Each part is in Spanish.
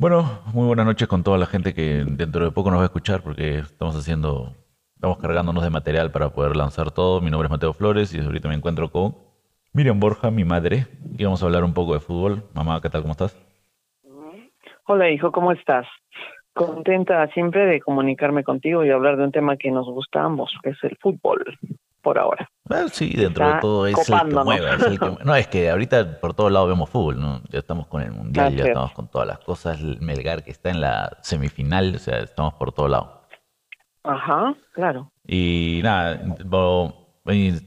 Bueno, muy buenas noches con toda la gente que dentro de poco nos va a escuchar porque estamos haciendo, estamos cargándonos de material para poder lanzar todo. Mi nombre es Mateo Flores y ahorita me encuentro con Miriam Borja, mi madre, y vamos a hablar un poco de fútbol. Mamá, ¿qué tal? ¿Cómo estás? Hola hijo, ¿cómo estás? Contenta siempre de comunicarme contigo y hablar de un tema que nos gusta a ambos, que es el fútbol, por ahora. Bueno, sí, dentro de todo es el que mueve. es el que- No, es que ahorita por todos lados vemos fútbol, ¿no? Ya estamos con el Mundial, ya es. estamos con todas las cosas. El Melgar que está en la semifinal, o sea, estamos por todos lados. Ajá, claro. Y nada,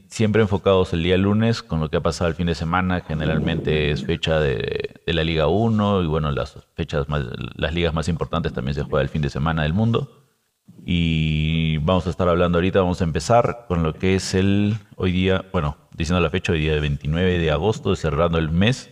siempre enfocados el día lunes con lo que ha pasado el fin de semana. Generalmente es fecha de, de la Liga 1 y bueno, las fechas más, las ligas más importantes también se juega el fin de semana del mundo. Y vamos a estar hablando ahorita, vamos a empezar con lo que es el hoy día, bueno, diciendo la fecha, hoy día 29 de agosto, cerrando el mes.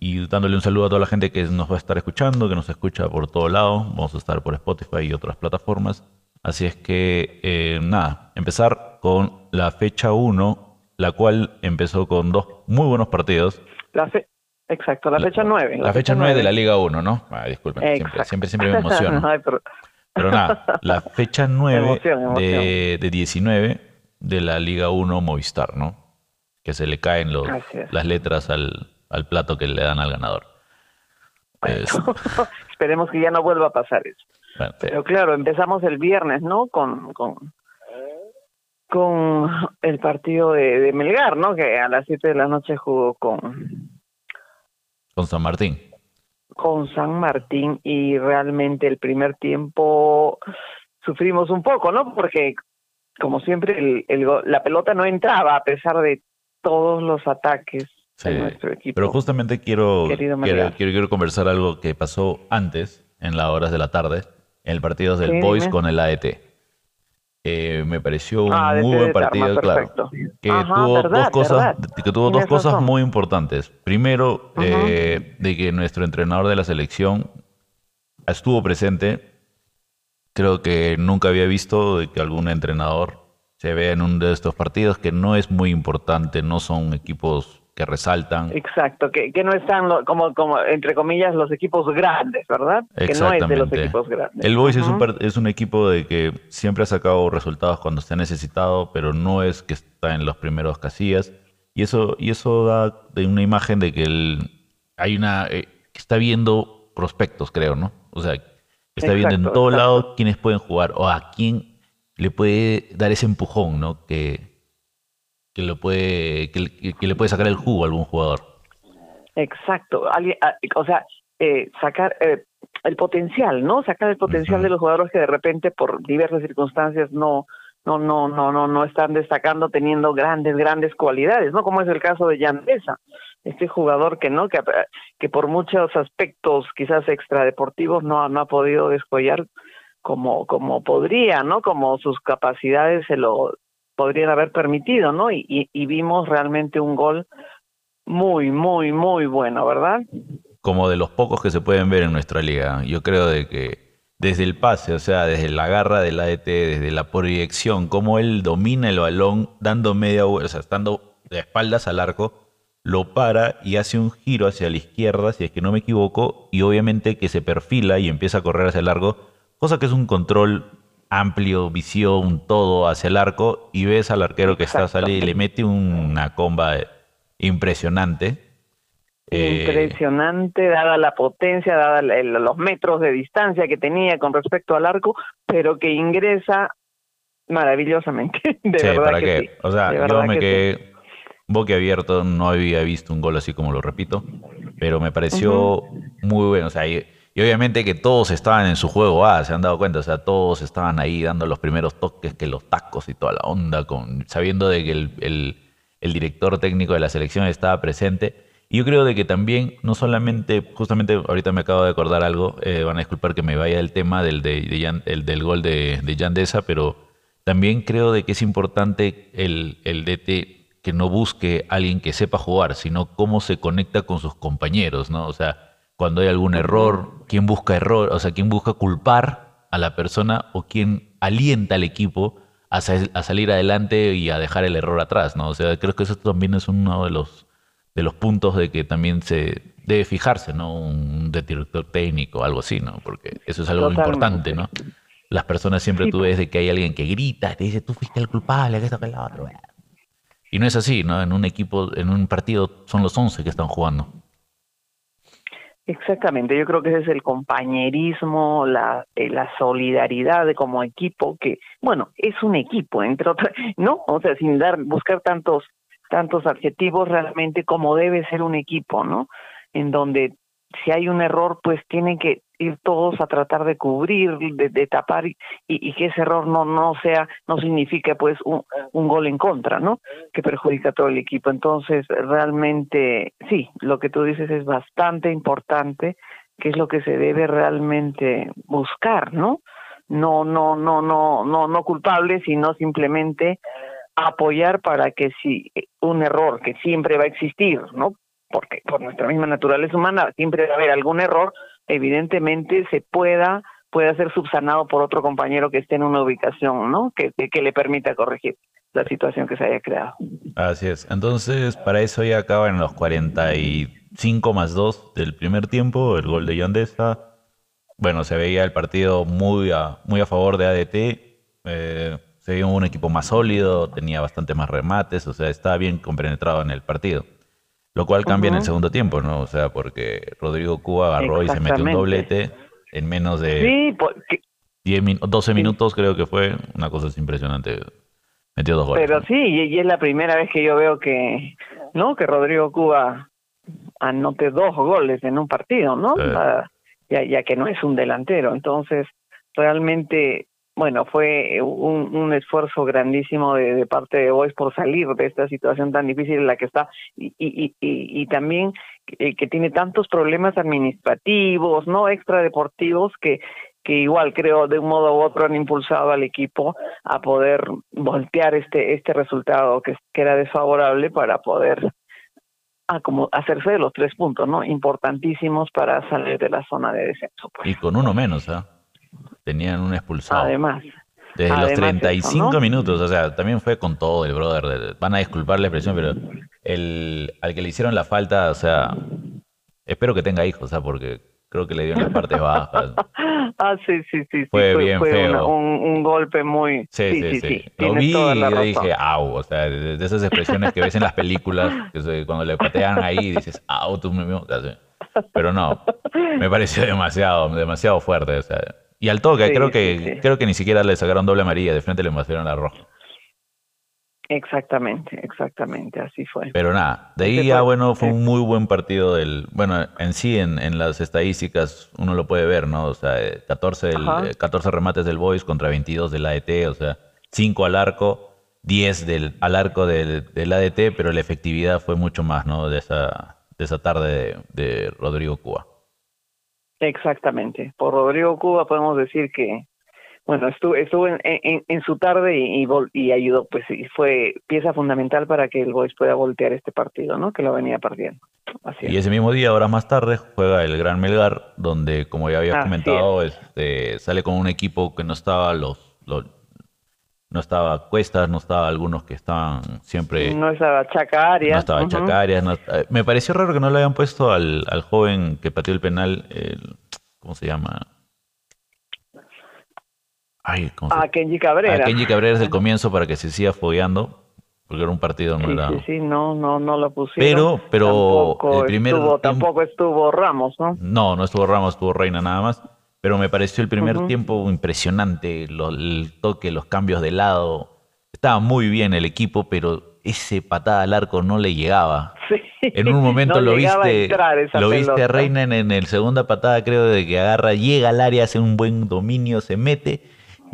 Y dándole un saludo a toda la gente que nos va a estar escuchando, que nos escucha por todo lado. Vamos a estar por Spotify y otras plataformas. Así es que, eh, nada, empezar con la fecha 1, la cual empezó con dos muy buenos partidos. La fe Exacto, la fecha 9. La, fecha 9 de la Liga 1, ¿no? Ah, disculpen, siempre, siempre, siempre me emociono. Pero- nada, la fecha 9 Emoción, De, de 19 de la Liga 1 Movistar, ¿no? Que se le caen los, las letras al, al plato que le dan al ganador. Es- Esperemos que ya no vuelva a pasar eso. bueno, Pero claro, empezamos el viernes, ¿no? Con, con, con el partido de, de Melgar, ¿no? Que a las 7 de la noche jugó con, con San Martín. Con San Martín y realmente el primer tiempo sufrimos un poco, ¿no? Porque como siempre el, el la pelota no entraba a pesar de todos los ataques Sí, de nuestro equipo. Pero justamente quiero, quiero, quiero, quiero conversar algo que pasó antes, en las horas de la tarde, en el partido del Sí, Boys dime. con el AET. Eh, me pareció un Ah, muy buen partido, claro. Que Ajá, tuvo verdad, dos cosas, verdad. que tuvo dos cosas razón. muy importantes. Primero, eh, de que nuestro entrenador de la selección estuvo presente. Creo que nunca había visto de que algún entrenador se vea en uno de estos partidos, que no es muy importante, no son equipos que resaltan. Exacto, que, que no están lo- como, como, entre comillas, los equipos grandes, ¿verdad? Que no es de los Exactamente. equipos grandes. El Boys es, un, es un equipo de que siempre ha sacado resultados cuando se ha necesitado, pero no es que está en los primeros casillas. Y eso, y eso da de una imagen de que el, hay una eh, que está viendo prospectos, creo, ¿no? O sea, está viendo en Exacto, todo exacto. lado quiénes pueden jugar o a quién le puede dar ese empujón, ¿no? Que, que, lo puede, que, le- que le puede sacar el jugo a algún jugador. Exacto, alguien, ah, o sea, eh, sacar eh, el potencial, ¿no? Sacar el potencial de los jugadores que de repente por diversas circunstancias no no no no no no están destacando teniendo grandes grandes cualidades, ¿no? Como es el caso de Yandesa, este jugador que no que que por muchos aspectos quizás extradeportivos no no ha podido descollar como como podría, ¿no? Como sus capacidades se lo podrían haber permitido, ¿no? Y, vimos realmente un gol muy, muy, muy bueno, ¿verdad? como de los pocos que se pueden ver en nuestra liga. Yo creo de que desde el pase, o sea, desde la garra del AET, desde la proyección, cómo él domina el balón, dando media vuelta, o sea, estando de espaldas al arco, lo para y hace un giro hacia la izquierda, si es que no me equivoco, y obviamente que se perfila y empieza a correr hacia el largo, cosa que es un control amplio, visión, todo hacia el arco, y ves al arquero que está sale y le mete una comba impresionante. Eh, Impresionante, dada la potencia, dada el- los metros de distancia que tenía con respecto al arco, pero que ingresa maravillosamente. De sí, verdad ¿para que qué? sí. O sea, yo me que quedé boquiabierto, no había visto un gol así como lo repito, pero me pareció muy bueno. O sea, y, obviamente que todos estaban en su juego, ah, se han dado cuenta, o sea, todos estaban ahí dando los primeros toques, que los tacos y toda la onda, con, sabiendo de que el, el- el director técnico de la selección estaba presente. Y yo creo de que también, no solamente, justamente ahorita me acabo de acordar algo, eh, van a disculpar que me vaya del tema del, de, el, del gol de, de Yandesa, pero también creo de que es importante el, el DT que no busque a alguien que sepa jugar, sino cómo se conecta con sus compañeros, ¿no? O sea, cuando hay algún error, quién busca error, o sea, quién busca culpar a la persona o quién alienta al equipo a, sa- a salir adelante y a dejar el error atrás, ¿no? O sea, creo que eso también es uno de los, de los puntos de que también se, debe fijarse, ¿no? Un director técnico, algo así, ¿no? Porque eso es algo importante, ¿no? Las personas siempre tú ves de que hay alguien que grita, te dice, tú fuiste el culpable, que esto, que lo otro. Y no es así, ¿no? En un equipo, en un partido son los 11 que están jugando. Exactamente, yo creo que ese es el compañerismo, la, eh, la solidaridad de como equipo, que, bueno, es un equipo, entre otras, ¿no? O sea, sin dar, buscar tantos, tantos adjetivos realmente como debe ser un equipo, ¿no? En donde si hay un error, pues tienen que ir todos a tratar de cubrir, de, tapar y, y, que ese error no no sea, no signifique pues un, un, gol en contra, ¿no? Que perjudica a todo el equipo. Entonces, realmente, sí, lo que tú dices es bastante importante, que es lo que se debe realmente buscar, ¿no? No, no, no, no, no, no culpable, sino simplemente apoyar para que si un error que siempre va a existir, ¿no? Porque por nuestra misma naturaleza humana siempre va a haber algún error, evidentemente se pueda pueda ser subsanado por otro compañero que esté en una ubicación, ¿no? Que, que, le permita corregir la situación que se haya creado. Así es. Entonces, para eso ya acaban los 45 más 2 del primer tiempo, el gol de Yandesa. Bueno, se veía el partido muy a, muy a favor de ADT. Eh, se veía un equipo más sólido, tenía bastante más remates, o sea, estaba bien compenetrado en el partido. Lo cual cambia en el segundo tiempo, ¿no? O sea, porque Rodrigo Cuba agarró y se metió un doblete en menos de 12 minutos, creo que fue. Una cosa impresionante. Metió dos goles. Pero sí, y es la primera vez que yo veo que, ¿no? Que Rodrigo Cuba anote dos goles en un partido, ¿no? Ah, ya, ya que no es un delantero. Entonces, realmente bueno, fue un, un esfuerzo grandísimo de, parte de Boys por salir de esta situación tan difícil en la que está y, y, y, también que, que tiene tantos problemas administrativos, no extradeportivos que que igual creo de un modo u otro han impulsado al equipo a poder voltear este este resultado que, que era desfavorable para poder a como hacerse de los tres puntos, ¿no? Importantísimos para salir de la zona de descenso. Pues. Y con uno menos, ¿ah? Tenían un expulsado. Además. Desde los 35 minutos, o sea, también fue con todo el brother. Van a disculpar la expresión, pero el, al que le hicieron la falta, o sea, espero que tenga hijos, o sea, porque creo que le dio en las partes bajas. ah, sí, sí, sí. Fue, bien feo. un, golpe muy... Sí, sí, sí. Lo vi y dije, au, o sea, de, esas expresiones que ves en las películas, que cuando le patean ahí dices, au, tú mismo. Pero no, me pareció demasiado, demasiado fuerte, o sea y al toque, creo que creo que ni siquiera le sacaron doble amarilla, de frente le pusieron la roja. Exactamente, exactamente, así fue. Pero nada, de ahí ya, bueno, fue un muy buen partido del, bueno, en sí, en, en las estadísticas uno lo puede ver, ¿no? O sea, 14, el, 14 remates del Boys contra 22 del ADT, o sea, 5 al arco, 10 del, al arco del, del ADT, pero la efectividad fue mucho más, ¿no? De esa, de esa tarde de, de Rodrigo Cuba. Exactamente. Por Rodrigo Cuba podemos decir que, bueno, estuvo, estuvo en, en, su tarde y, y, ayudó, pues y fue pieza fundamental para que el Boys pueda voltear este partido, ¿no? Que lo venía perdiendo. Así y ese mismo día, horas más tarde, juega el Gran Melgar, donde, como ya había comentado, este, sale con un equipo que no estaba los, los no estaba Cuestas, no estaba algunos que estaban siempre... No estaba Chacarias. No estaba Chacarias. Eh, me pareció raro que no le hayan puesto al, al joven que pateó el penal, el, ¿cómo se llama? Ay, ¿cómo a Kenji Cabrera. A Kenji Cabrera es el comienzo para que se siga fogueando, porque era un partido no sí, Sí, sí, no, no, no lo pusieron. Pero, pero tampoco el primer estuvo, tampoco estuvo Ramos, ¿no? No, no estuvo Ramos, estuvo Reina nada más pero me pareció el primer tiempo impresionante, el toque, los cambios de lado. Estaba muy bien el equipo, pero ese patada al arco no le llegaba. En un momento lo viste, lo viste a Reina en, en el segunda patada, creo, de que agarra, llega al área, hace un buen dominio, se mete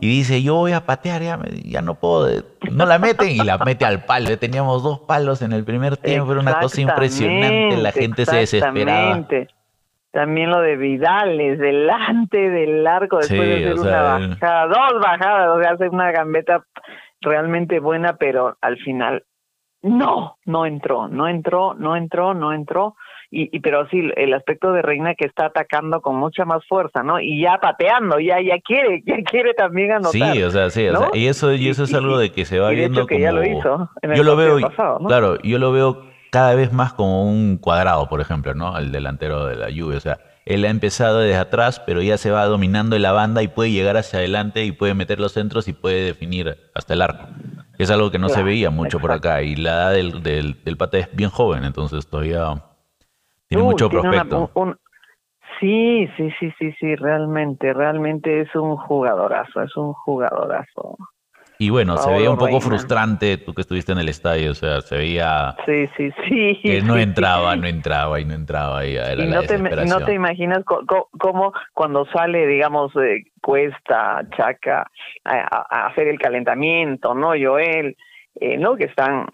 y dice, yo voy a patear, ya, ya no puedo, no la meten y la mete al palo. Teníamos dos palos en el primer tiempo, era una cosa impresionante, la gente se desesperaba. También lo de Vidales, delante del arco, después de hacer una bajada, dos bajadas, o sea, hace una gambeta realmente buena, pero al final no, no entró, no entró, no entró, no entró. Y, y, pero sí el aspecto de Reina que está atacando con mucha más fuerza, ¿no? Y ya pateando, ya ya quiere, ya quiere también anotar. Sí, o sea, sí, o sea, y eso y eso es algo de que se va viendo que ya lo hizo yo lo veo, claro, yo lo veo cada vez más como un cuadrado, por ejemplo, ¿no? El delantero de la Juve, o sea, él ha empezado desde atrás, pero ya se va dominando en la banda y puede llegar hacia adelante y puede meter los centros y puede definir hasta el arco. Es algo que no se veía mucho por acá y la edad del, del, pata es bien joven, entonces todavía tiene mucho prospecto. Sí, sí, sí, sí, sí, realmente, realmente es un jugadorazo, es un jugadorazo. Y bueno, se veía un poco frustrante, tú que estuviste en el estadio, o sea, se veía sí, sí, sí, que no entraba, no entraba y no entraba. Y, era no, te, no te imaginas cómo, cuando sale, digamos, Cuesta, Chaca, a, hacer el calentamiento, ¿no? Joel, eh, ¿no? Que están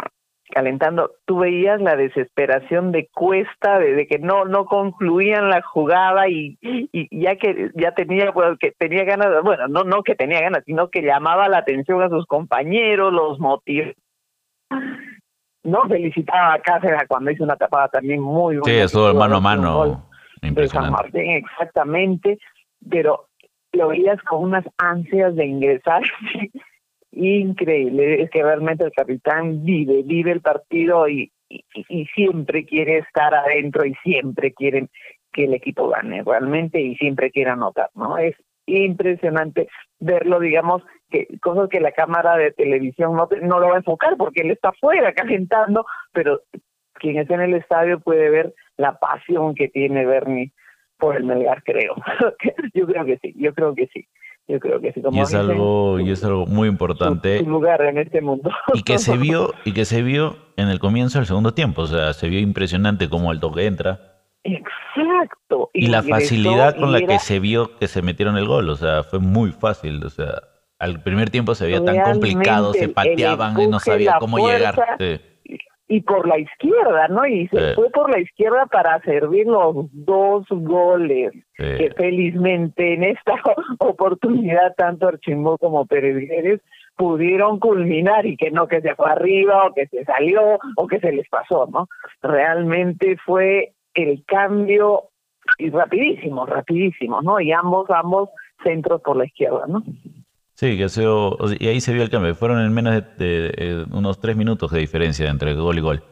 calentando, tú veías la desesperación de Cuesta, de, que no no concluían la jugada y, y ya que ya tenía pues, que tenía ganas, bueno, no no que tenía ganas, sino que llamaba la atención a sus compañeros, los motivos. No felicitaba a Cáceres cuando hizo una tapada también muy buena. Sí, eso mano a mano. De San Martín, exactamente, pero lo veías con unas ansias de ingresar increíble. Es que realmente el capitán vive, vive el partido y, y, siempre quiere estar adentro y siempre quieren que el equipo gane realmente y siempre quiere anotar, ¿no? Es impresionante verlo, digamos, que cosas que la cámara de televisión no, no lo va a enfocar porque él está afuera calentando, pero quien está en el estadio puede ver la pasión que tiene Bernie por el Melgar, creo. yo creo que sí, yo creo que sí. Yo creo que sí, y es algo y es algo muy importante. lugar en este mundo. y que se vio y que se vio en el comienzo del segundo tiempo, o sea, se vio impresionante como el toque entra. Exacto. Y, la facilidad con la que se vio que se metieron el gol, o sea, fue muy fácil, o sea, al primer tiempo se veía tan complicado, se pateaban y no sabía cómo llegar. Sí y por la izquierda, ¿no? Y se fue por la izquierda para servir los dos goles que felizmente en esta oportunidad tanto Archimbó como Pérez pudieron culminar y que no que se fue arriba o que se salió o que se les pasó, ¿no? Realmente fue el cambio y rapidísimo, rapidísimo, ¿no? Y ambos, ambos centros por la izquierda, ¿no? Sí, que y ahí se vio el cambio. Fueron en menos de, unos tres minutos de diferencia entre gol y gol.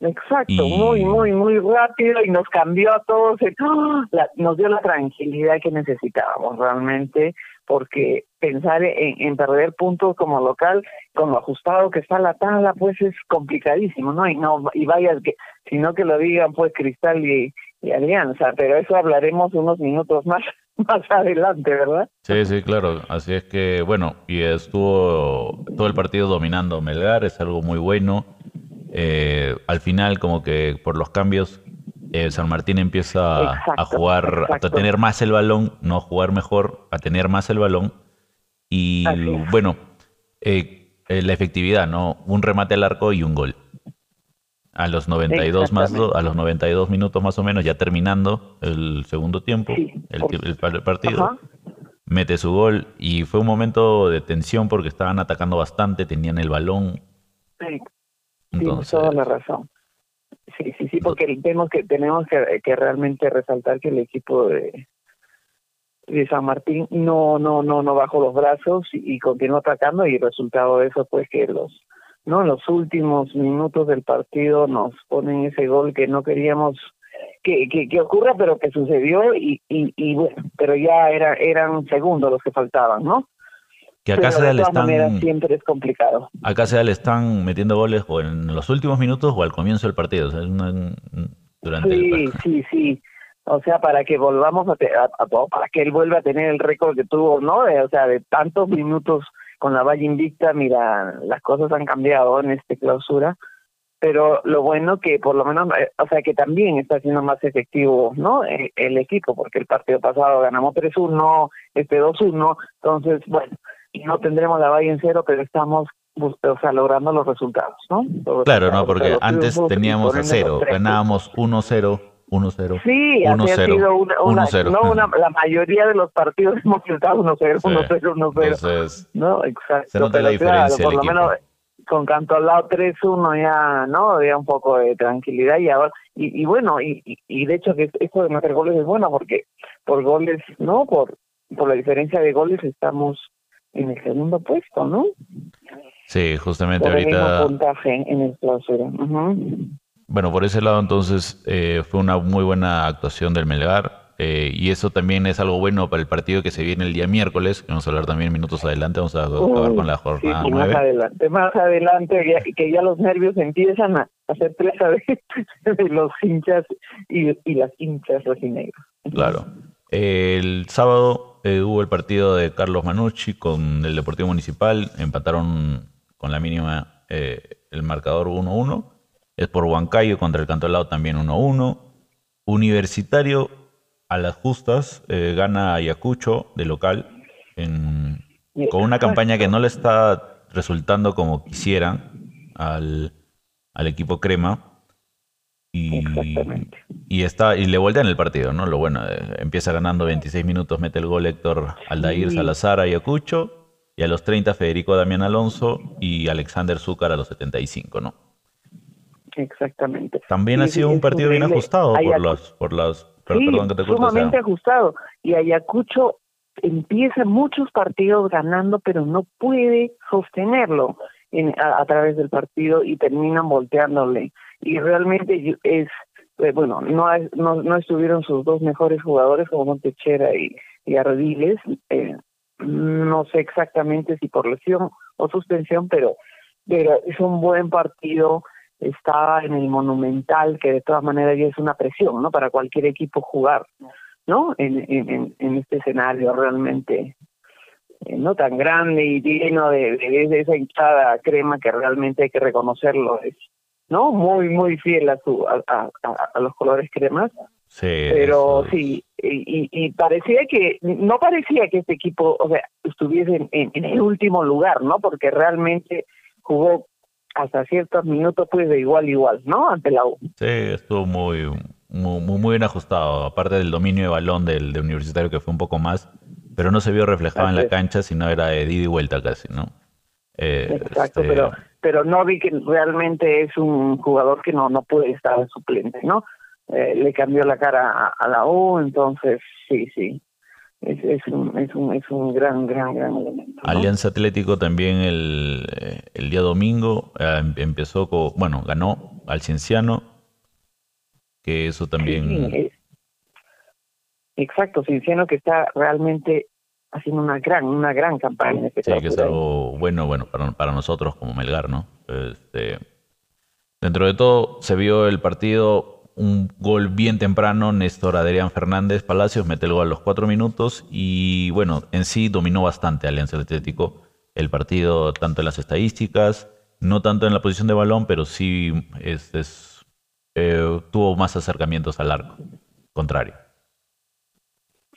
Exacto, muy, muy, muy rápido y nos cambió a todos, nos dio la tranquilidad que necesitábamos realmente, porque pensar en, perder puntos como local, con lo ajustado que está la tabla, pues es complicadísimo, ¿no? Y no y vaya que, sino que lo digan pues Cristal y, y Alianza, pero eso hablaremos unos minutos más más adelante, ¿verdad? Sí, sí, claro. Así es que, bueno, y estuvo todo el partido dominando Melgar, es algo muy bueno. Eh, al final, como que por los cambios, eh, San Martín empieza a jugar, a tener más el balón, no a jugar mejor, a tener más el balón. Y bueno, eh, la efectividad, ¿no? Un remate al arco y un gol. A los 92 más a los 92 minutos más o menos, ya terminando el segundo tiempo, el, partido, mete su gol y fue un momento de tensión porque estaban atacando bastante, tenían el balón. Sí, Entonces, toda la razón. Sí, sí, sí, porque tenemos que tenemos que, que realmente resaltar que el equipo de, de San Martín no no no no bajó los brazos y, y continuó atacando y el resultado de eso pues que los ¿no? En los últimos minutos del partido nos ponen ese gol que no queríamos que, que, ocurra, pero que sucedió y, y, bueno, pero ya era, eran segundos los que faltaban, ¿no? Que acá se le están, siempre es complicado. Acá se le están metiendo goles o en los últimos minutos o al comienzo del partido, o sea, durante sí, sí, sí. O sea, para que volvamos a, a, para que él vuelva a tener el récord que tuvo, ¿no? o sea, de tantos minutos con la Valle Invicta, mira, las cosas han cambiado en esta clausura, pero lo bueno que por lo menos, eh, o sea, que también está siendo más efectivo, ¿no? E, el, equipo, porque el partido pasado ganamos 3-1, este 2-1, entonces, bueno, no tendremos la Valle en cero, pero estamos o sea, logrando los resultados, ¿no? claro, no, porque antes teníamos a cero, ganábamos 1-0 1-0. Sí, 1 ha sido una, no una, la mayoría de los partidos hemos estado 1-0, 1-0, 1-0. No, exacto. Se nota la diferencia. por lo menos con Canto al lado 3-1 ya, ¿no? Había un poco de tranquilidad y ahora, y, y bueno, y, y, de hecho que esto de meter goles es bueno porque por goles, ¿no? Por, por la diferencia de goles estamos en el segundo puesto, ¿no? Sí, justamente ahorita. puntaje en el clausura. Bueno, por ese lado entonces eh, fue una muy buena actuación del Melgar. Eh, y eso también es algo bueno para el partido que se viene el día miércoles. Vamos a hablar también minutos adelante. Vamos a acabar con la jornada sí, Más adelante, más adelante, que ya los nervios empiezan a hacer presa de, los hinchas y, y las hinchas rojinegros. Claro. El sábado eh, hubo el partido de Carlos Manucci con el Deportivo Municipal. Empataron con la mínima eh, el marcador 1-1. Es por Huancayo contra el Canto Lado también 1-1. Universitario a las justas eh, gana Ayacucho de local con una campaña que no le está resultando como quisieran al, equipo crema. Y, y, está y le voltean el partido, ¿no? Lo bueno, eh, empieza ganando 26 minutos, mete el gol Héctor Aldair Salazar a Ayacucho, y a los 30 Federico Damián Alonso y Alexander Zúcar a los 75, ¿no? Exactamente. También ha sido un partido bien ajustado por los, por los sí, sumamente ajustado. Y Ayacucho empieza muchos partidos ganando, pero no puede sostenerlo a, través del partido y terminan volteándole. Y realmente es, eh, bueno, no, no, no estuvieron sus dos mejores jugadores como Montechera y, y Ardiles. Eh, no sé exactamente si por lesión o suspensión, pero, pero es un buen partido estaba en el Monumental, que de todas maneras ya es una presión, ¿no? Para cualquier equipo jugar, ¿no? En, en, en este escenario realmente eh, no tan grande y lleno de, de, esa hinchada crema que realmente hay que reconocerlo, es, ¿no? Muy, muy fiel a, su, a, a, los colores cremas. Sí, pero sí, y, y, parecía que, no parecía que este equipo, o sea, estuviese en, en el último lugar, ¿no? Porque realmente jugó hasta ciertos minutos pues de igual a igual, ¿no? Ante la U. Sí, estuvo muy, muy, muy bien ajustado, aparte del dominio de balón del, universitario que fue un poco más, pero no se vio reflejado en la cancha, sino era de ida y vuelta casi, ¿no? Eh, Exacto, este, pero pero no vi que realmente es un jugador que no no puede estar suplente, ¿no? Eh, le cambió la cara a, la U, entonces sí, sí, es, es, un, es, un, es un gran, gran, gran elemento. Alianza Atlético también el, el día domingo eh, empezó con, bueno, ganó al Cienciano, que eso también... exacto, Cienciano que está realmente haciendo una gran, una gran campaña. Este sí, que es algo bueno, bueno, para, para nosotros como Melgar, ¿no? Este, dentro de todo se vio el partido un gol bien temprano, Néstor Adrián Fernández Palacios mete el gol a los cuatro minutos y bueno, en sí dominó bastante Alianza Atlético el partido, tanto en las estadísticas, no tanto en la posición de balón, pero sí es, eh, tuvo más acercamientos al arco contrario.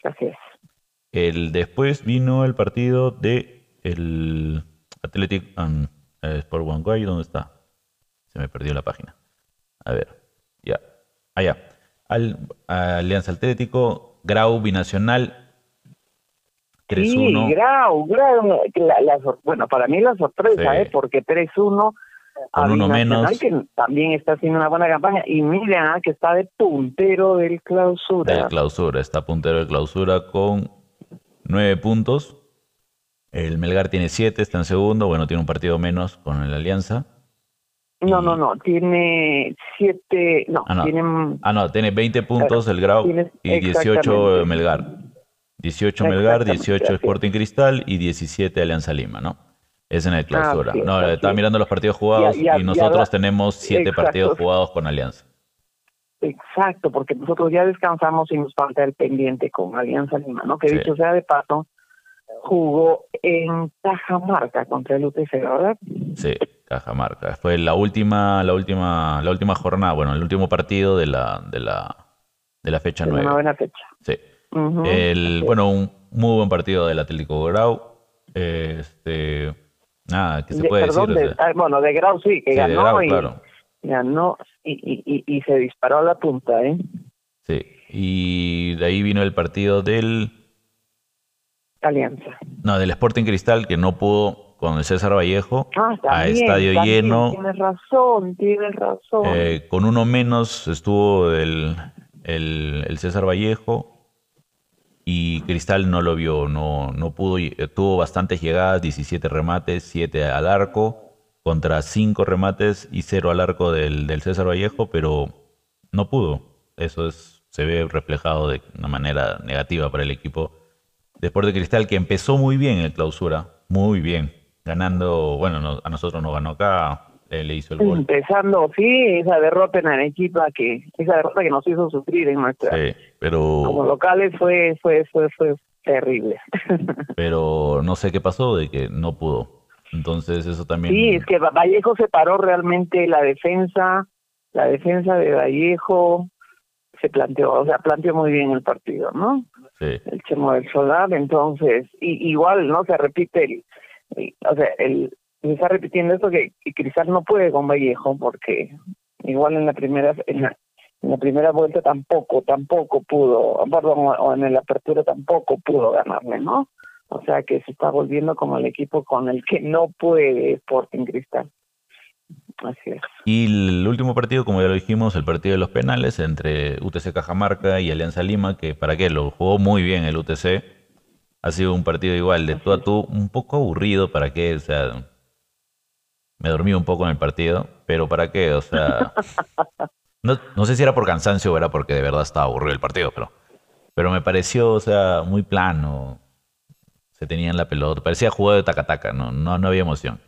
Gracias. El, después vino el partido de el Athletic um, Sport Huancayo, ¿dónde está? Se me perdió la página. A ver. Allá. Al, Alianza Atlético, Grau Binacional 3-1. Sí, Grau, Grau, bueno, para mí la sorpresa, ¿eh? porque 3-1 con uno menos. que también está haciendo una buena campaña. Y mira que está de puntero del clausura. Del clausura, está puntero del clausura con nueve puntos. El Melgar tiene siete, está en segundo. Bueno, tiene un partido menos con el Alianza. No, no, no, tiene siete, no, ah, no. tiene... Ah, no, tiene 20 puntos el Grau y 18 Melgar. 18 Melgar, 18 Sporting Cristal y 17 Alianza Lima, ¿no? Es en el ah, clausura. no, estaba mirando los partidos jugados y nosotros tenemos siete partidos jugados con Alianza. Exacto, porque nosotros ya descansamos y nos falta el pendiente con Alianza Lima, ¿no? Que dicho sea de paso, jugó en Cajamarca contra el UTC, ¿verdad? Sí. Cajamarca. Fue la última, la última, la última jornada, bueno, el último partido de la, de la, de la fecha nueva. Una buena fecha. Sí. el, bueno, un muy buen partido del Atlético Grau. Este, nada, ¿qué se puede decir? Bueno, de Grau sí, que ganó y ganó y, y, y, se disparó a la punta, ¿eh? Sí. Y de ahí vino el partido del Alianza. No, del Sporting Cristal que no pudo con el César Vallejo ah, a estadio lleno. Tienes razón, tienes razón. Eh, con uno menos estuvo el, el, César Vallejo y Cristal no lo vio, no, no pudo, tuvo bastantes llegadas, 17 remates, 7 al arco contra cinco remates y cero al arco del, del César Vallejo, pero no pudo. Eso es, se ve reflejado de una manera negativa para el equipo de Sport Cristal, que empezó muy bien en el clausura, muy bien, ganando, bueno, a nosotros nos ganó acá, le hizo el gol. Empezando, sí, esa derrota en Arequipa que esa derrota que nos hizo sufrir en nuestra sí, pero como locales fue fue fue fue terrible. pero no sé qué pasó de que no pudo. Entonces eso también Sí, es que Vallejo se paró realmente la defensa, la defensa de Vallejo se planteó, o sea, planteó muy bien el partido, ¿no? Sí. El Chemo del Solar, entonces, y, igual, ¿no? Se repite el, o sea, el, se está repitiendo esto que, Cristal no puede con Vallejo porque igual en la primera en la, primera vuelta tampoco tampoco pudo perdón o en la apertura tampoco pudo ganarle no o sea que se está volviendo como el equipo con el que no puede Sporting Cristal. Así es. Y el último partido como ya lo dijimos el partido de los penales entre UTC Cajamarca y Alianza Lima que para qué lo jugó muy bien el UTC ha sido un partido igual de tú a tú un poco aburrido para qué o sea me dormí un poco en el partido, pero ¿para qué? O sea, no, no sé si era por cansancio o era porque de verdad estaba aburrido el partido, pero, pero me pareció, o sea, muy plano. Se tenían la pelota, parecía juego de taca-taca, no, no, no había emoción.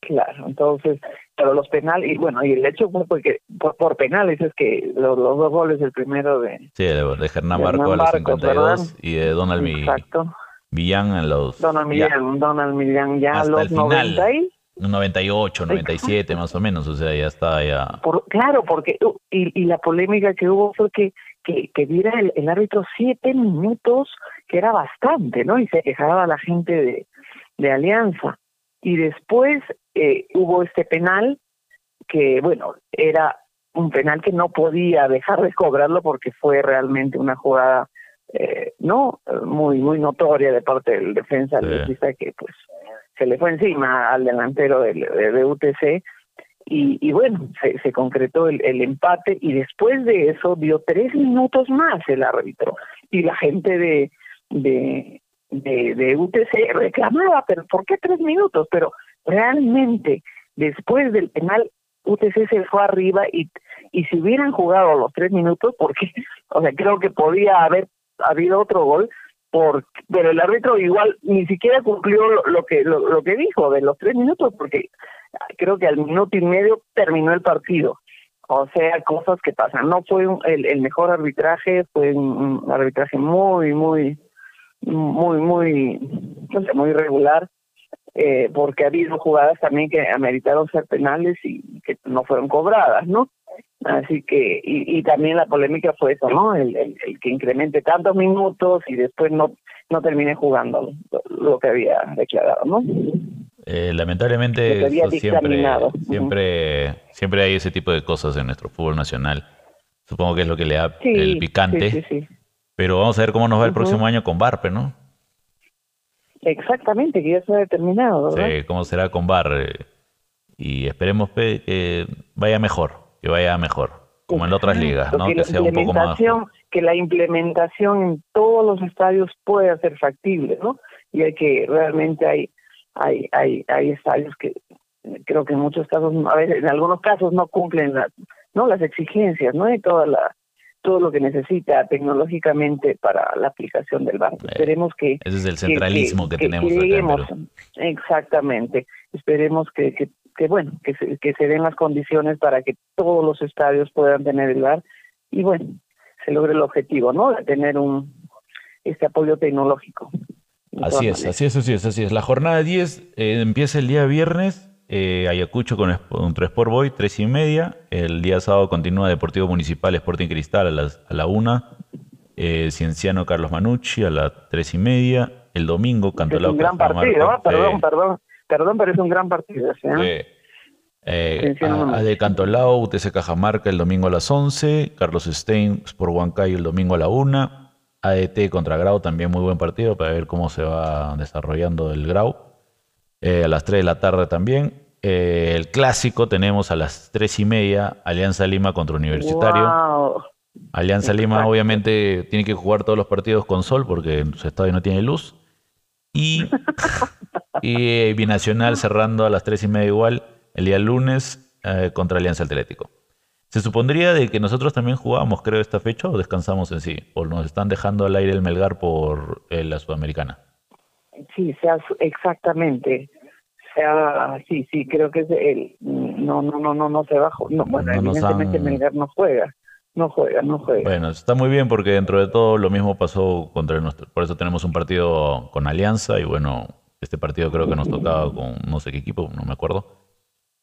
Claro, entonces, pero los penales, y bueno, y el hecho fue porque por, penales es que los, dos goles, el primero de... Sí, de, Hernán Barco a los 52 y de Donald Exacto. Millán en los... Donald Millán, Donald Millán ya a los 90 y... 98, 97 más o menos, o sea, ya está ya. claro, porque uh, y, y, la polémica que hubo fue que que, que diera el, árbitro siete minutos, que era bastante, ¿no? Y se quejaba la gente de, de Alianza. Y después eh, hubo este penal que, bueno, era un penal que no podía dejar de cobrarlo porque fue realmente una jugada, eh, ¿no? Muy, muy notoria de parte del defensa que, pues, se le fue encima al delantero de, de, UTC y, y, bueno, se, se concretó el, el, empate y después de eso dio tres minutos más el árbitro y la gente de, de, de, de UTC reclamaba, pero ¿por qué tres minutos? Pero realmente después del penal UTC se fue arriba y, y si hubieran jugado los tres minutos, porque, o sea, creo que podía haber habido otro gol, pero el árbitro igual ni siquiera cumplió lo, que lo, que dijo de los tres minutos porque creo que al minuto y medio terminó el partido o sea cosas que pasan no fue el, el mejor arbitraje fue un, arbitraje muy muy muy muy no sé muy regular eh, porque ha habido jugadas también que ameritaron ser penales y que no fueron cobradas no Así que, y, y también la polémica fue eso, ¿no? El, el, que incremente tantos minutos y después no, no termine jugando lo, que había declarado, ¿no? Eh, lamentablemente siempre, siempre, siempre hay ese tipo de cosas en nuestro fútbol nacional. Supongo que es lo que le da el picante. Pero vamos a ver cómo nos va el próximo año con Barpe, ¿no? Exactamente, que ya se ha determinado. ¿verdad? Sí, cómo será con Bar. Eh, y esperemos que vaya mejor que vaya mejor, como en otras ligas, ¿no? Que, sea un poco más. Que la implementación en todos los estadios pueda ser factible, ¿no? Y hay que realmente hay hay hay hay estadios que creo que en muchos casos a veces en algunos casos no cumplen las no las exigencias, ¿no? Y toda la todo lo que necesita tecnológicamente para la aplicación del banco. Eh, Esperemos que... Ese es el centralismo que, tenemos Exactamente. Esperemos que, que, que bueno, que se, que se den las condiciones para que todos los estadios puedan tener el bar y bueno, se logre el objetivo, ¿no? De tener un este apoyo tecnológico. Así es, así es, así es, así es. La jornada 10 eh, empieza el día viernes, eh, Ayacucho con, contra Sport Boy, tres y media. El día sábado continúa Deportivo Municipal, Sporting Cristal a, las, a la una. Eh, Cienciano Carlos Manucci a las tres y media. El domingo, Cantolao. Es un gran partido, perdón, perdón. Perdón, pero es un gran partido. ¿eh? Eh, a, de Cantolao, UTC Cajamarca el domingo a las 11, Carlos Stein por Huancayo el domingo a la 1, ADT contra Grau también muy buen partido para ver cómo se va desarrollando el Grau. Eh, a las 3 de la tarde también. Eh, el clásico tenemos a las 3 y media, Alianza Lima contra Universitario. Alianza Lima obviamente tiene que jugar todos los partidos con sol porque su estadio no tiene luz. Y, y Binacional cerrando a las tres y media igual el día lunes eh, contra Alianza Atlético. ¿Se supondría de que nosotros también jugamos, creo, esta fecha o descansamos en sí? ¿O nos están dejando al aire el Melgar por eh, la Sudamericana? Sí, sea, exactamente. Sea, sí, sí, creo que es el, no, no, no, no, no se bajó. No, bueno, evidentemente Melgar no juega. No juega, no juega. Bueno, está muy bien porque dentro de todo lo mismo pasó contra nuestro. Por eso tenemos un partido con Alianza y bueno, este partido creo que nos tocaba con no sé qué equipo, no me acuerdo.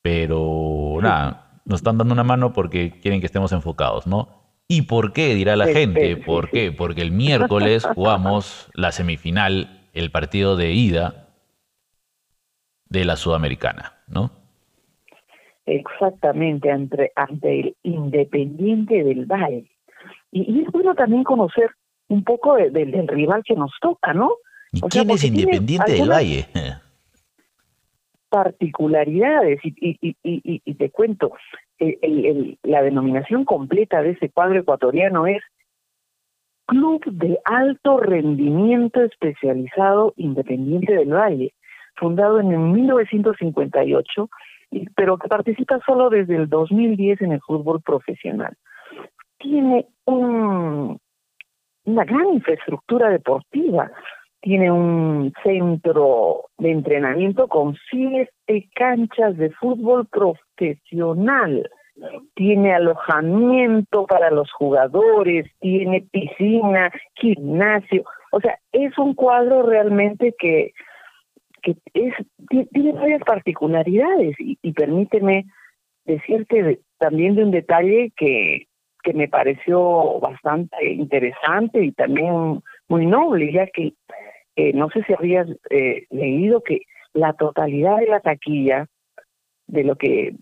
Pero nada, nos están dando una mano porque quieren que estemos enfocados, ¿no? ¿Y por qué? Dirá la gente. ¿Por qué? Porque el miércoles jugamos la semifinal, el partido de ida de la Sudamericana, ¿no? Exactamente, ante, ante el Independiente del Valle. Y, es bueno también conocer un poco del rival que nos toca, ¿no? ¿Y quién es Independiente del Valle? particularidades y, y, y, y te cuento, el, la denominación completa de ese cuadro ecuatoriano es Club de Alto Rendimiento Especializado Independiente del Valle, fundado en 1958, pero que participa solo desde el 2010 en el fútbol profesional. Tiene un, una gran infraestructura deportiva, tiene un centro de entrenamiento con siete canchas de fútbol profesional, tiene alojamiento para los jugadores, tiene piscina, gimnasio, o sea, es un cuadro realmente que, que es, tiene varias particularidades. Y, permíteme decirte también de un detalle que, que me pareció bastante interesante y también muy noble, ya que eh, no sé si habías eh, leído que la totalidad de la taquilla de lo que,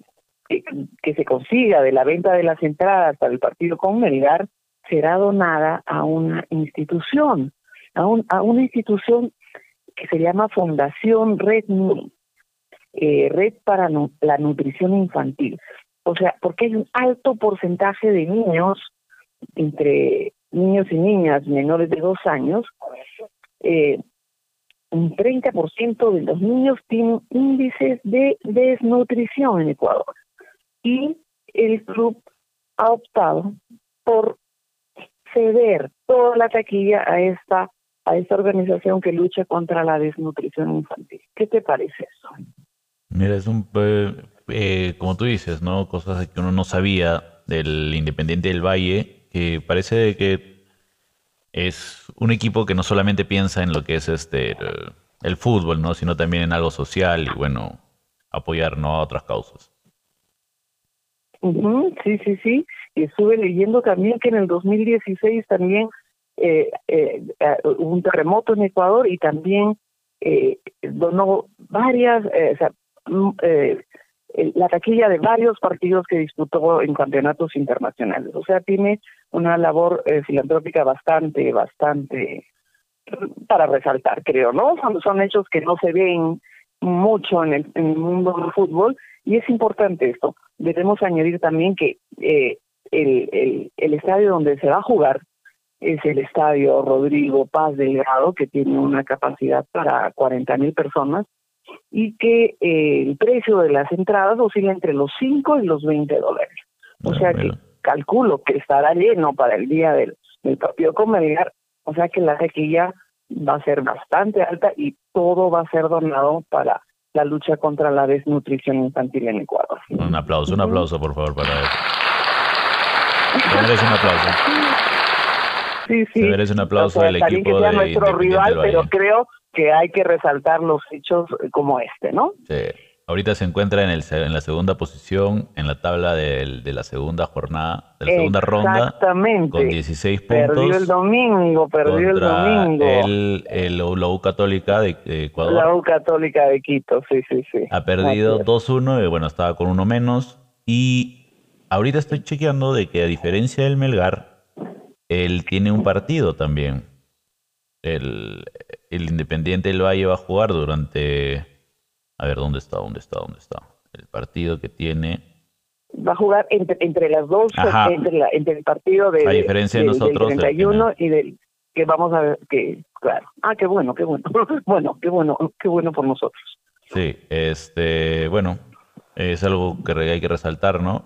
que, se consiga de la venta de las entradas para el partido con Melgar será donada a una institución, a, un, a una institución que se llama Fundación Red eh, Red para la Nutrición Infantil. O sea, porque hay un alto porcentaje de niños, entre niños y niñas menores de dos años, eh, un 30% de los niños tienen índices de desnutrición en Ecuador. Y el club ha optado por ceder toda la taquilla a esta a esta organización que lucha contra la desnutrición infantil. ¿Qué te parece eso? Mira, es un, eh, eh, como tú dices, ¿no? Cosas que uno no sabía del Independiente del Valle, que parece que es un equipo que no solamente piensa en lo que es este el, fútbol, ¿no? sino también en algo social y bueno, apoyar ¿no? a otras causas. Sí, sí, sí. Y estuve leyendo también que en el 2016 también eh, eh, eh, hubo un terremoto en Ecuador y también eh, donó varias, o sea, mm, la taquilla de varios partidos que disputó en campeonatos internacionales. O sea, tiene una labor eh, filantrópica bastante, bastante para resaltar, creo, ¿no? Son, son hechos que no se ven mucho en el, mundo del fútbol y es importante esto. Debemos añadir también que eh, el, el, el estadio donde se va a jugar es el estadio Rodrigo Paz Delgado, que tiene una capacidad para 40 mil personas y que eh, el precio de las entradas oscila entre los 5 y los 20 dólares. O sea que calculo que estará lleno para el día del, del partido con o sea que la taquilla va a ser bastante alta y todo va a ser donado para la lucha contra la desnutrición infantil en Ecuador. Un aplauso, un aplauso por favor para él. un aplauso. Sí, sí. Se un aplauso del equipo que sea nuestro rival, pero creo que hay que resaltar los hechos como este, ¿no? Sí. Ahorita se encuentra en, el, en la segunda posición en la tabla de, de la segunda jornada, de la segunda ronda. Con 16 puntos. Perdió el domingo, perdió el domingo. El, el, la U Católica de, Ecuador. La U Católica de Quito, sí, sí, sí. Ha perdido 2-1, y bueno, estaba con uno menos. Y ahorita estoy chequeando de que a diferencia del Melgar, él tiene un partido también. El, el Independiente del Valle va a jugar durante. A ver, ¿dónde está? ¿Dónde está? ¿Dónde está? El partido que tiene. Va a jugar entre, entre las dos, entre, entre, el partido de, a diferencia de nosotros, del 31 y del que vamos a ver, que claro. Ah, qué bueno, qué bueno. bueno, qué bueno, qué bueno por nosotros. Sí, este, bueno, es algo que hay que resaltar, ¿no?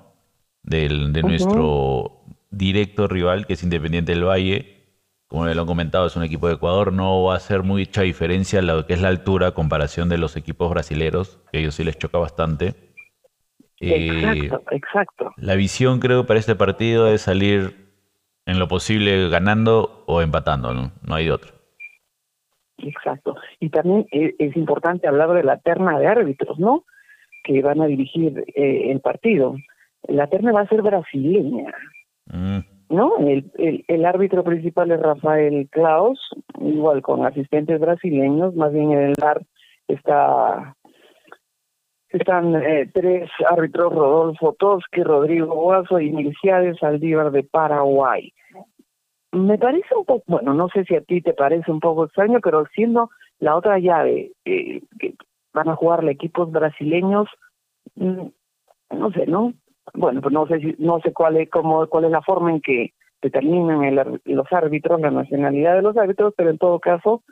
Del, de nuestro directo rival, que es Independiente del Valle. Como lo han comentado, es un equipo de Ecuador. No va a hacer mucha diferencia lo que es la altura comparación de los equipos brasileros, que a ellos sí les choca bastante. Exacto, exacto. La visión, creo, para este partido es salir en lo posible ganando o empatando, ¿no? No hay de otro. Exacto. Y también e, es importante hablar de la terna de árbitros, ¿no? Que van a dirigir eh, el partido. La terna va a ser brasileña, mm. ¿No? El, el, árbitro principal es Rafael Klaus, igual con asistentes brasileños, más bien en el bar está están eh, tres árbitros, Rodolfo Toski, Rodrigo Guaso y Milciades Saldívar de Paraguay. Me parece un poco, bueno, no sé si a ti te parece un poco extraño, pero siendo la otra llave eh, que van a jugar equipos brasileños, mm, no sé, ¿no? Bueno, pues no sé si, no sé cuál es cómo, cuál es la forma en que determinan el, los árbitros, la nacionalidad de los árbitros, pero en todo caso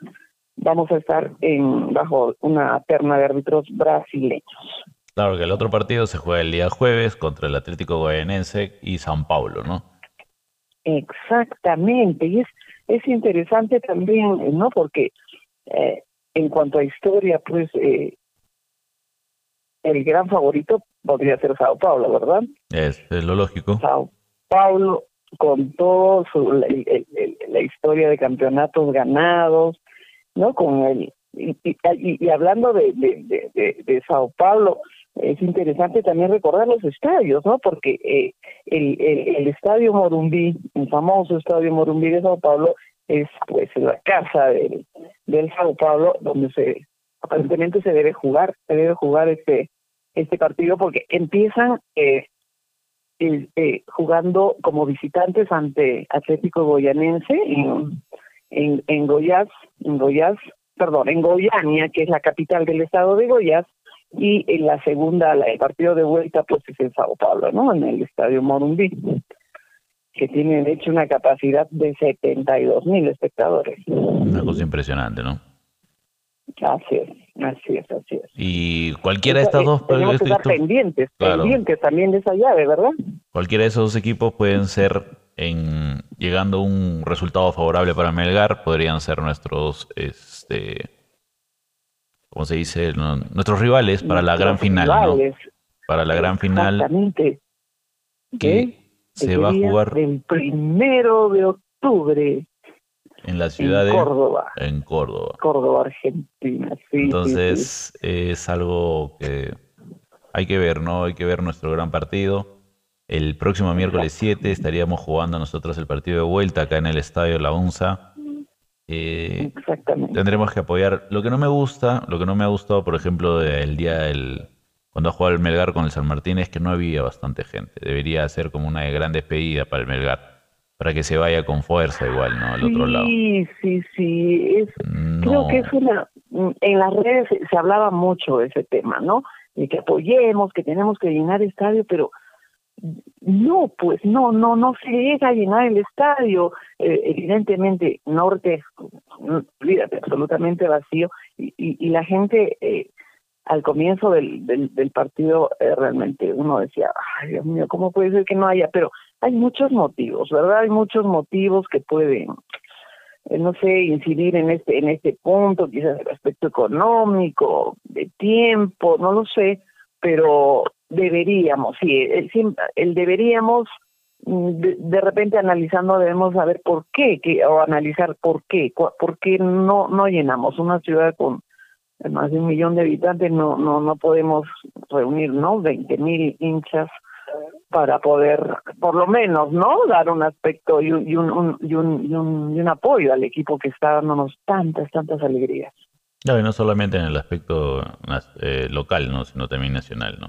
vamos a estar en bajo una terna de árbitros brasileños. Claro que el otro partido se juega el día jueves contra el Atlético Goianense y San Paulo, ¿no? Exactamente, y es, es interesante también, ¿no? Porque eh, en cuanto a historia, pues eh, el gran favorito podría ser Sao Paulo, ¿verdad? Es, lo lógico. Sao Paulo, con todo su, la historia de campeonatos ganados, ¿no? Con el y, y, hablando de, de, de, de, Sao Paulo, es interesante también recordar los estadios, ¿no? Porque eh, el, el, el, estadio Morumbí, el famoso estadio Morumbí de Sao Paulo, es pues la casa del, del Sao Paulo donde se aparentemente se debe jugar, se debe jugar este este partido porque empiezan eh, eh, jugando como visitantes ante Atlético Goyanense en, en, en Goiás, en Goiás, perdón, en Goiania, que es la capital del estado de Goiás, y en la segunda, el partido de vuelta, pues es en Sao Paulo, ¿no? En el estadio Morumbí, que tiene de hecho una capacidad de 72 mil espectadores. Una cosa impresionante, ¿no? Así es, así es, así es. Y cualquiera de estas dos... Tenemos que estar pendientes, pendientes también de esa llave, ¿verdad? Cualquiera de esos dos equipos pueden ser en llegando a un resultado favorable para Melgar, podrían ser nuestros, este, ¿cómo se dice? nuestros rivales para la gran final, ¿no? Para la gran final. Exactamente. Que se va a jugar el primero de octubre. En la ciudad de Córdoba. En Córdoba. Córdoba, Argentina. Entonces es algo que hay que ver, ¿no? Hay que ver nuestro gran partido. El próximo miércoles 7 estaríamos jugando nosotros el partido de vuelta acá en el Estadio La Unza. Eh, Exactamente. Tendremos que apoyar. Lo que no me gusta, lo que no me ha gustado, por ejemplo, del día del cuando ha jugado el Melgar con el San Martín es que no había bastante gente. Debería ser como una gran despedida para el Melgar, para que se vaya con fuerza igual, ¿no? Al otro lado. Sí, sí, sí. Creo que es una. En las redes se hablaba mucho de ese tema, ¿no? De que apoyemos, que tenemos que llenar estadio, pero no, pues no, no, no se llega a llenar el estadio. Eh, evidentemente, Norte, olvídate, absolutamente vacío. Y, y, la gente, eh, al comienzo del, del, partido, eh, realmente uno decía, ay Dios mío, ¿cómo puede ser que no haya? Pero hay muchos motivos, ¿verdad? Hay muchos motivos que pueden, no sé, incidir en este, en este punto, quizás el aspecto económico, de tiempo, no lo sé, pero deberíamos, sí, el, el deberíamos, mm, de, repente analizando debemos saber por qué, que, o analizar por qué, por qué no, no llenamos una ciudad con más de un millón de habitantes, no, no, no podemos reunir, ¿no? 20 mil hinchas para poder, por lo menos, ¿no? Dar un aspecto y un, y un, y un, y un, y un apoyo al equipo que está dándonos tantas, tantas alegrías. No, solamente en el aspecto eh, local, ¿no? sino también nacional, ¿no?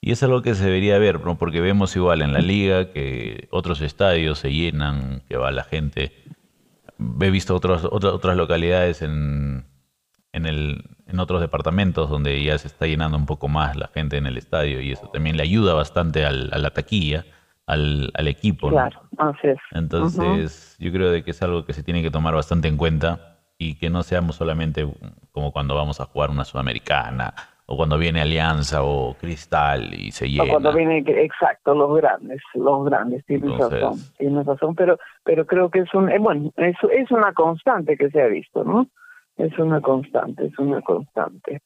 Y es algo que se debería ver, ¿no? porque vemos igual en la liga que otros estadios se llenan, que va la gente. He visto otros, otras, otras localidades en, en, el, en otros departamentos donde ya se está llenando un poco más la gente en el estadio y eso también le ayuda bastante al, a la taquilla, al, al equipo. Claro, así es. Entonces, yo creo de que es algo que se tiene que tomar bastante en cuenta y que no seamos solamente como cuando vamos a jugar una sudamericana o cuando viene Alianza o Cristal y se llena. O cuando viene, exacto, los grandes, los grandes, tienes razón, tienes razón, pero, pero creo que es un, eh, bueno, es, es una constante que se ha visto, ¿no? Es una constante, es una constante.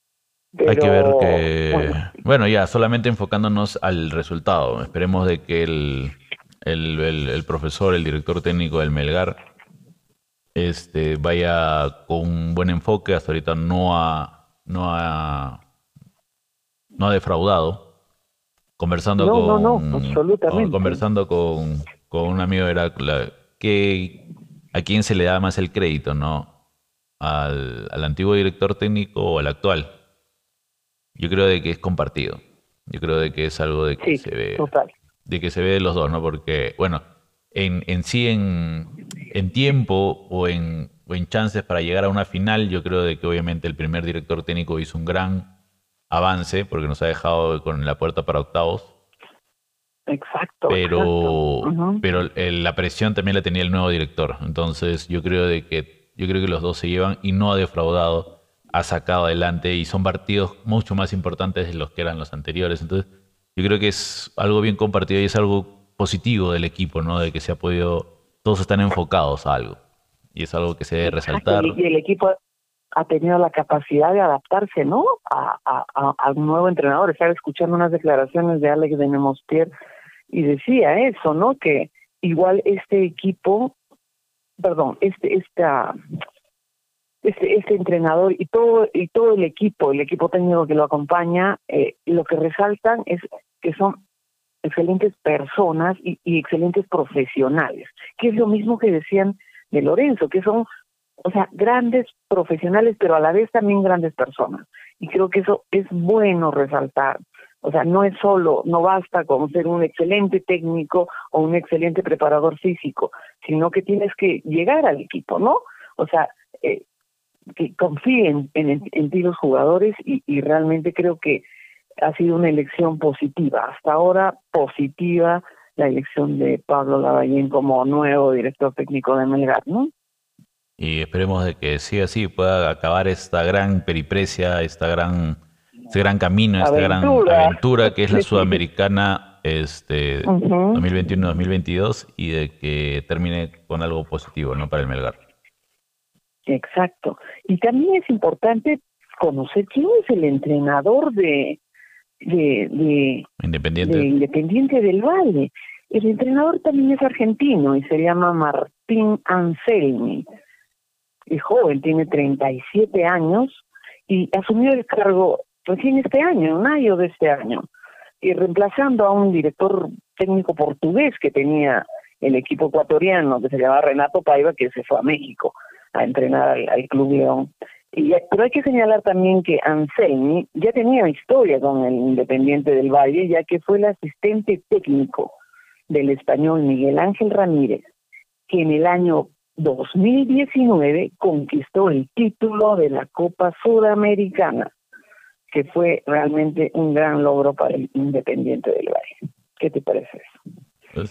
Hay que ver que, bueno. ya, solamente enfocándonos al resultado, esperemos de que el, el, el, profesor, el director técnico del Melgar, este, vaya con un buen enfoque, hasta ahorita no ha, no ha no ha defraudado. Conversando con, conversando con, un amigo era que a quién se le da más el crédito, ¿no? Al, antiguo director técnico o al actual. Yo creo de que es compartido. Yo creo de que es algo de que se ve. De que se ve de los dos, ¿no? Porque, bueno, en, en sí, en, en tiempo o en, o en chances para llegar a una final, yo creo de que obviamente el primer director técnico hizo un gran avance porque nos ha dejado con la puerta para octavos. Exacto. Pero, pero la presión también la tenía el nuevo director. Entonces yo creo de que yo creo que los dos se llevan y no ha defraudado, ha sacado adelante y son partidos mucho más importantes de los que eran los anteriores. Entonces yo creo que es algo bien compartido y es algo positivo del equipo, ¿no? De que se ha podido, todos están enfocados a algo y es algo que se debe resaltar. Y el equipo ha tenido la capacidad de adaptarse, ¿no? A, a, un nuevo entrenador. Estaba escuchando unas declaraciones de Alex de Nemostier y decía eso, ¿no? Que igual este equipo, perdón, este, este, este entrenador y todo y todo el equipo, el equipo técnico que lo acompaña, eh, lo que resaltan es que son excelentes personas y, y excelentes profesionales, que es lo mismo que decían de Lorenzo, que son o sea, grandes profesionales, pero a la vez también grandes personas. Y creo que eso es bueno resaltar. O sea, no es solo, no basta con ser un excelente técnico o un excelente preparador físico, sino que tienes que llegar al equipo, ¿no? O sea, eh, que confíen en, ti los jugadores y, realmente creo que ha sido una elección positiva. Hasta ahora, positiva la elección de Pablo Lavallén como nuevo director técnico de Melgar, ¿no? y esperemos de que sí así pueda acabar esta gran periprecia, esta gran, este gran camino, esta gran aventura que es la sudamericana este 2021-2022 y de que termine con algo positivo, ¿no? Para el Melgar. Exacto. Y también es importante conocer quién es el entrenador de, de, Independiente. de Independiente del Valle. El entrenador también es argentino y se llama Martín Anselmi es joven, tiene 37 años y asumió el cargo recién este año, en mayo de este año, y reemplazando a un director técnico portugués que tenía el equipo ecuatoriano, que se llamaba Renato Paiva, que se fue a México a entrenar al, Club León. Pero hay que señalar también que Anselmi ya tenía historia con el Independiente del Valle, ya que fue el asistente técnico del español Miguel Ángel Ramírez, que en el año 2019 conquistó el título de la Copa Sudamericana, que fue realmente un gran logro para el Independiente del Valle. ¿Qué te parece eso?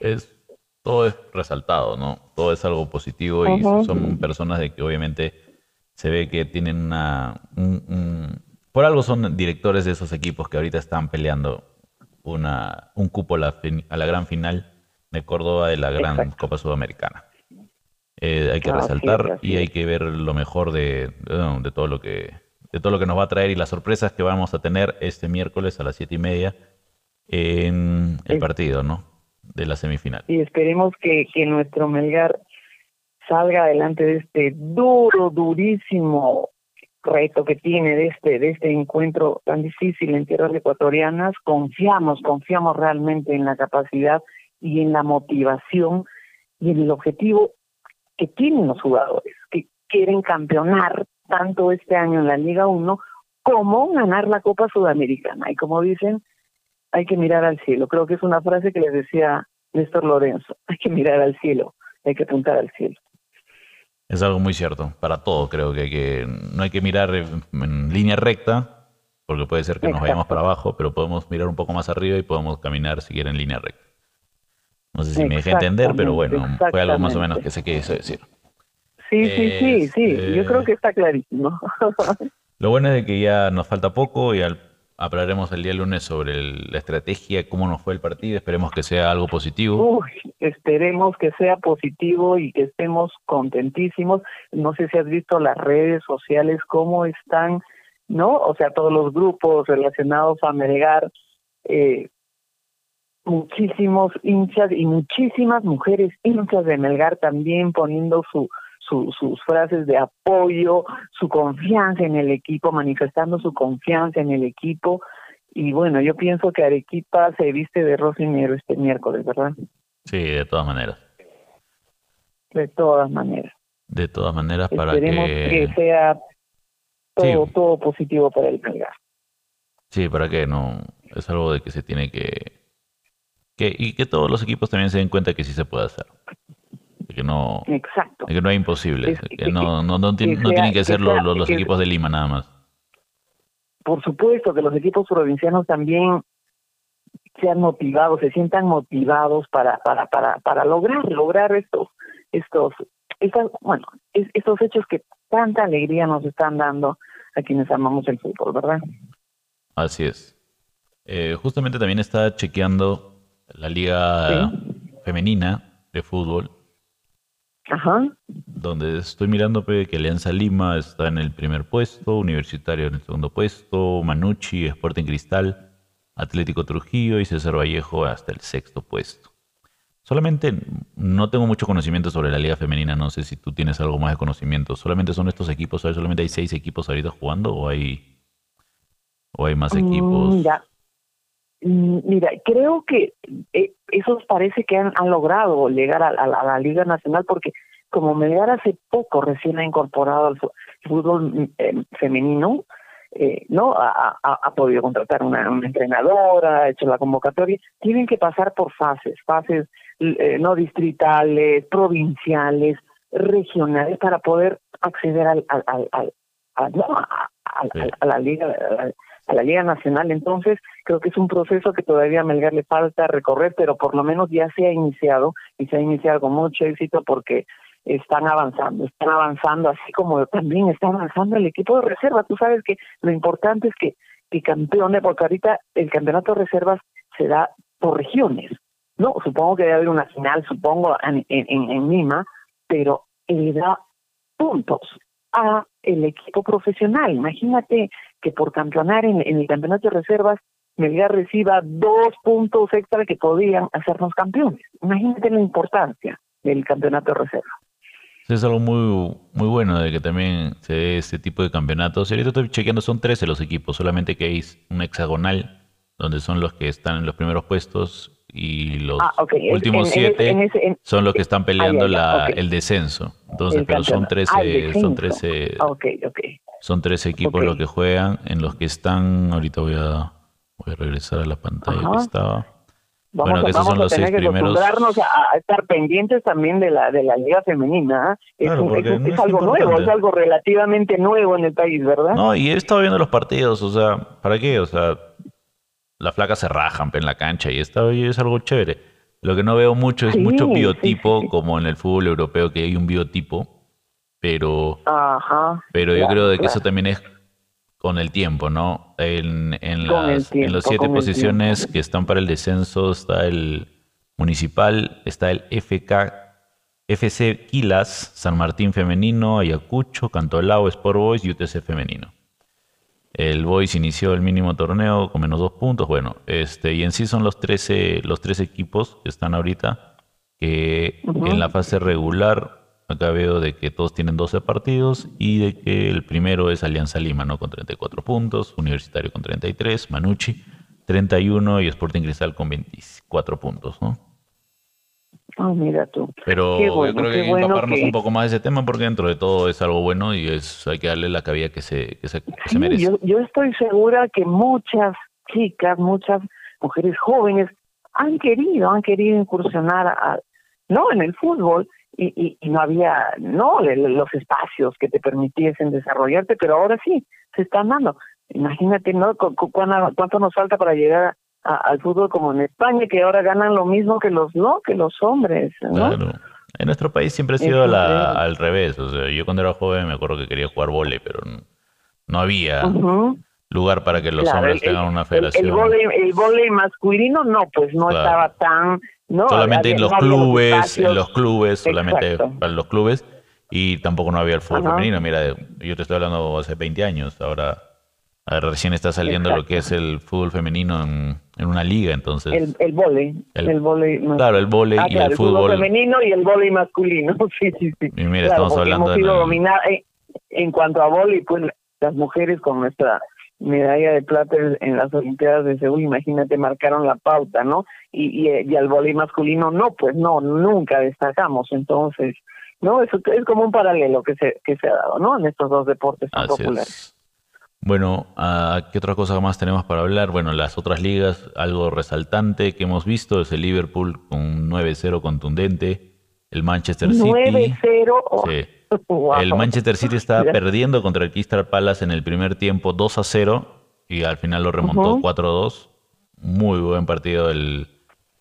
Es, todo es resaltado, ¿no? Todo es algo positivo y son personas de que obviamente se ve que tienen una... por algo son directores de esos equipos que ahorita están peleando una, un cupo a la, a la gran final de Córdoba de la gran Copa Sudamericana. Eh, hay que resaltar y hay que ver lo mejor de, de, todo lo que de todo lo que nos va a traer y las sorpresas que vamos a tener este miércoles a las siete y media en el partido, ¿no? De la semifinal. Y esperemos que, que nuestro Melgar salga adelante de este duro, durísimo reto que tiene de este, de este encuentro tan difícil en tierras ecuatorianas. Confiamos, confiamos realmente en la capacidad y en la motivación y en el objetivo que tienen los jugadores, que quieren campeonar tanto este año en la Liga 1 como ganar la Copa Sudamericana. Y como dicen, hay que mirar al cielo. Creo que es una frase que les decía Néstor Lorenzo. Hay que mirar al cielo, hay que apuntar al cielo. Es algo muy cierto, para todo creo que, que no hay que mirar en línea recta, porque puede ser que nos vayamos para abajo, pero podemos mirar un poco más arriba y podemos caminar si quieren en línea recta. No sé si me dejé entender, pero bueno, fue algo más o menos que se quiso decir. Sí, sí, sí, sí. Yo creo Este, que está clarísimo. Lo bueno es de que ya nos falta poco y al- hablaremos el día lunes sobre el- la estrategia, cómo nos fue el partido. Esperemos que sea algo positivo. Uy, esperemos que sea positivo y que estemos contentísimos. No sé si has visto las redes sociales, cómo están, ¿no? O sea, todos los grupos relacionados a Melgar, eh, muchísimos hinchas y muchísimas mujeres hinchas de Melgar también poniendo su, su, sus frases de apoyo, su confianza en el equipo, manifestando su confianza en el equipo. Y bueno, yo pienso que Arequipa se viste de rosa y negro este miércoles, ¿verdad? Sí, de todas maneras. De todas maneras. De todas maneras, para Esperemos que... que sea todo, Sí. todo positivo para el Melgar. Sí, para que no... Es algo de que se tiene que... que... Y que todos los equipos también se den cuenta que sí se puede hacer. De que no... Exacto. de que no. Es de que- que no, no, no, que no sea- tienen que ser los, sea- los- equipos de Lima nada más. Por supuesto que los equipos provincianos también sean motivados, se sientan motivados para para para para lograr lograr estos estos estas bueno es- estos hechos que tanta alegría nos están dando a quienes amamos el fútbol, ¿verdad? Así es. Eh, justamente también está chequeando la liga femenina de fútbol, Ajá. donde estoy mirando que Alianza Lima está en el primer puesto, Universitario en el segundo puesto, Manucci, Sporting Cristal, Atlético Trujillo y César Vallejo hasta el sexto puesto. Solamente no tengo mucho conocimiento sobre la liga femenina, no sé si tú tienes algo más de conocimiento. ¿Solamente son estos equipos? ¿sabes? ¿Solamente hay seis equipos ahorita jugando o hay, o hay más equipos? Mm, ya. Mm, Mira, creo que eh, esos parece que han, han logrado llegar a, a la, a la Liga Nacional porque como Melgar hace poco recién ha incorporado al fútbol mm, eh, femenino, eh, no ha, ha- ha podido contratar una, una entrenadora, ha hecho la convocatoria, tienen que pasar por fases, fases eh, no distritales, provinciales, regionales para poder acceder al, al, al, a- a- a la liga a la- Liga Nacional. Entonces, creo que es un proceso que todavía a Melgar le falta recorrer, pero por lo menos ya se ha iniciado y se ha iniciado con mucho éxito porque están avanzando, están avanzando, así como también está avanzando el equipo de reserva. Tú sabes que lo importante es que, que campeones, porque ahorita el campeonato de reservas se da por regiones. No, supongo que debe haber una final, supongo, en, en, en Lima, pero le da puntos a el equipo profesional. Imagínate que por campeonar en, el campeonato de reservas, Melgar reciba dos puntos extra que podían hacernos campeones. Imagínate la importancia del campeonato de reserva. Sí, Es algo muy, muy bueno de que también se dé este tipo de campeonatos. Ahorita estoy chequeando, son 13 los equipos, solamente que hay un hexagonal, donde son los que están en los primeros puestos y los Ah, últimos en- en ese- 7 en ese- en- son los que están peleando la- ok. el descenso. Entonces, El pero son campeonato. Ah, el 13, son descenso. 13, Ok, ok. son 13 equipos los que juegan, en los que están, ahorita voy a, voy a regresar a la pantalla que estaba. Vamos, Bueno, que esos vamos son a los tener seis que primeros. acostumbrarnos a, a estar pendientes también de la de la liga femenina. ¿ah? Es, Claro, es algo nuevo, es algo relativamente nuevo en el país, ¿verdad? No, y he estado viendo los partidos, o sea, ¿para qué? O sea, las flacas se rajan en la cancha y está, y es algo chévere. Lo que no veo mucho es Sí, mucho biotipo, sí. como en el fútbol europeo, que hay un biotipo, pero, Ajá. pero yo creo de que claro. eso también es con el tiempo, ¿no? En, en, las, en tiempo, siete posiciones que están para el descenso está el Municipal, está el FK, FC Quilas, San Martín Femenino, Ayacucho, Cantolao, Sport Boys y UTC Femenino. El Boys inició el mínimo torneo con menos dos puntos. Bueno, este, y en sí son los 13, los 13 equipos que están ahorita, que en la fase regular, acá veo de que todos tienen 12 partidos y de que el primero es Alianza Lima, ¿no? Con 34 puntos, Universitario con 33, Manucci 31 y Sporting Cristal con 24 puntos, ¿no? Ah, mira tú. Pero Qué bueno, yo creo que hay que bueno empaparnos que- un poco más de ese tema porque dentro de todo es algo bueno y es hay que darle la cabida que se, que se, que se Sí, merece. yo, yo estoy segura que muchas chicas, muchas mujeres jóvenes han querido, han querido incursionar a, no en el fútbol y, y, y no había no los espacios que te permitiesen desarrollarte, pero ahora sí se están dando. Imagínate, ¿no? ¿Cuánto nos falta para llegar a- al fútbol como en España, que ahora ganan lo mismo que los no que los hombres, ¿no? Claro. En nuestro país siempre ha sido la, al revés. O sea, yo cuando era joven me acuerdo que quería jugar vóley, pero no, no había lugar para que los hombres tengan una federación. El, el vóley masculino no, pues no estaba tan... No, solamente en los clubes, en los clubes, solamente para los clubes, y tampoco no había el fútbol femenino. Mira, yo te estoy hablando hace 20 años, ahora recién está saliendo lo que es el fútbol femenino en, una liga, entonces... El, el vóley. El, claro, el vóley ah, y el, fútbol... femenino y el vóley masculino, sí, sí, sí. Y mira, estamos hablando de... dominar, eh, en cuanto a vóley, pues las mujeres con nuestra medalla de plata en las Olimpiadas de Seúl, imagínate, marcaron la pauta, ¿no? Y, y, y al vóley masculino no, pues no, nunca destacamos, entonces, ¿no? Eso es como un paralelo que se, que se ha dado, ¿no? En estos dos deportes tan populares. Bueno, ¿qué otra cosa más tenemos para hablar? Bueno, las otras ligas, algo resaltante que hemos visto es el Liverpool con un 9-0 contundente, el Manchester City. 9-0. Sí. El Manchester City estaba perdiendo contra el Crystal Palace en el primer tiempo 2 a 0 y al final lo remontó 4 a 2. Muy buen partido el.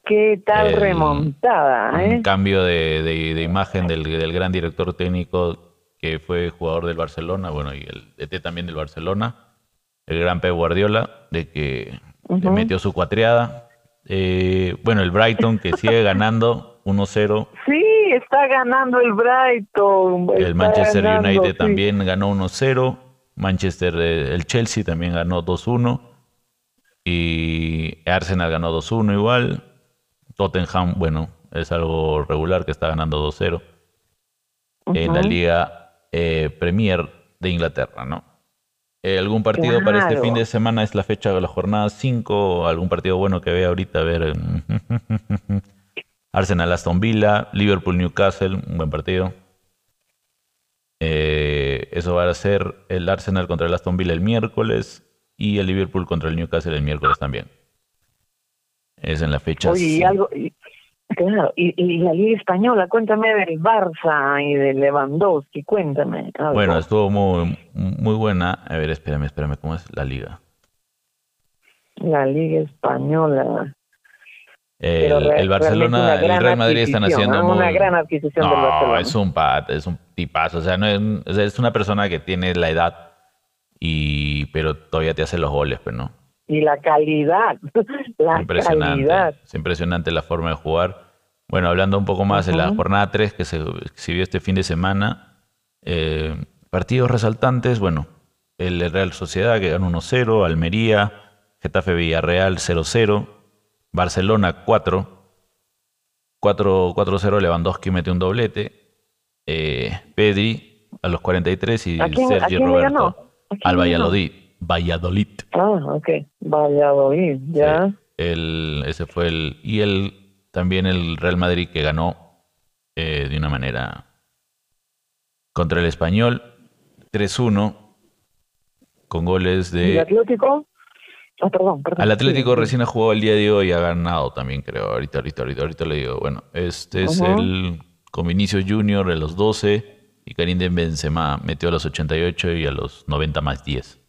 ¿Qué tal remontada? ¿eh? Un cambio de, imagen del, gran director técnico que fue jugador del Barcelona, bueno, y el DT también del Barcelona, el gran Pep Guardiola, de que metió su cuatreada. Eh, bueno, el Brighton que sigue ganando 1-0. Sí, está ganando el Brighton. El Manchester United también ganó 1-0. Manchester, eh, el Chelsea también ganó 2-1. Y Arsenal ganó 2-1 igual. Tottenham, bueno, es algo regular que está ganando 2-0. En la Liga eh, Premier de Inglaterra, ¿no? Eh, ¿Algún partido para este fin de semana? Es la fecha de la jornada 5. ¿Algún partido bueno que vea ahorita? A ver. Arsenal Aston Villa, Liverpool Newcastle, un buen partido. Eh, eso va a ser el Arsenal contra el Aston Villa el miércoles y el Liverpool contra el Newcastle el miércoles también. Es en la fecha. Oye, y algo, claro, y, la Liga Española, cuéntame del Barça y del Lewandowski, cuéntame. Bueno, estuvo muy, muy buena. A ver, espérame, espérame, ¿cómo es la Liga? La Liga Española. El, Barcelona, el Real Madrid están haciendo una gran adquisición del Barcelona. Es un pat, es un tipazo, o sea, no es, es, una persona que tiene la edad y pero todavía te hace los goles, pero pues, no. Y la calidad, la impresionante, calidad. Es impresionante la forma de jugar. Bueno, hablando un poco más de la jornada 3 que se exhibió este fin de semana, eh, partidos resaltantes, bueno, el Real Sociedad que ganó 1-0, Almería, Getafe Villarreal 0-0, Barcelona 4. 4-0 Lewandowski mete un doblete. Eh, Pedri a los 43 y Sergio Roberto al Valladolid. Valladolid. Ah, ok. Valladolid, ya. el, ese fue el. Y el también el Real Madrid que ganó eh, de una manera contra el Español 3-1 con goles de. ¿Y Atlético? Ah, perdón, Al Atlético recién ha jugado el día de hoy y ha ganado también, creo. Ahorita, ahorita, ahorita, ahorita le digo. Bueno, este es el con Vinicio Junior a los 12 y Karim de Benzema metió a los 88 y a los 90 más 10.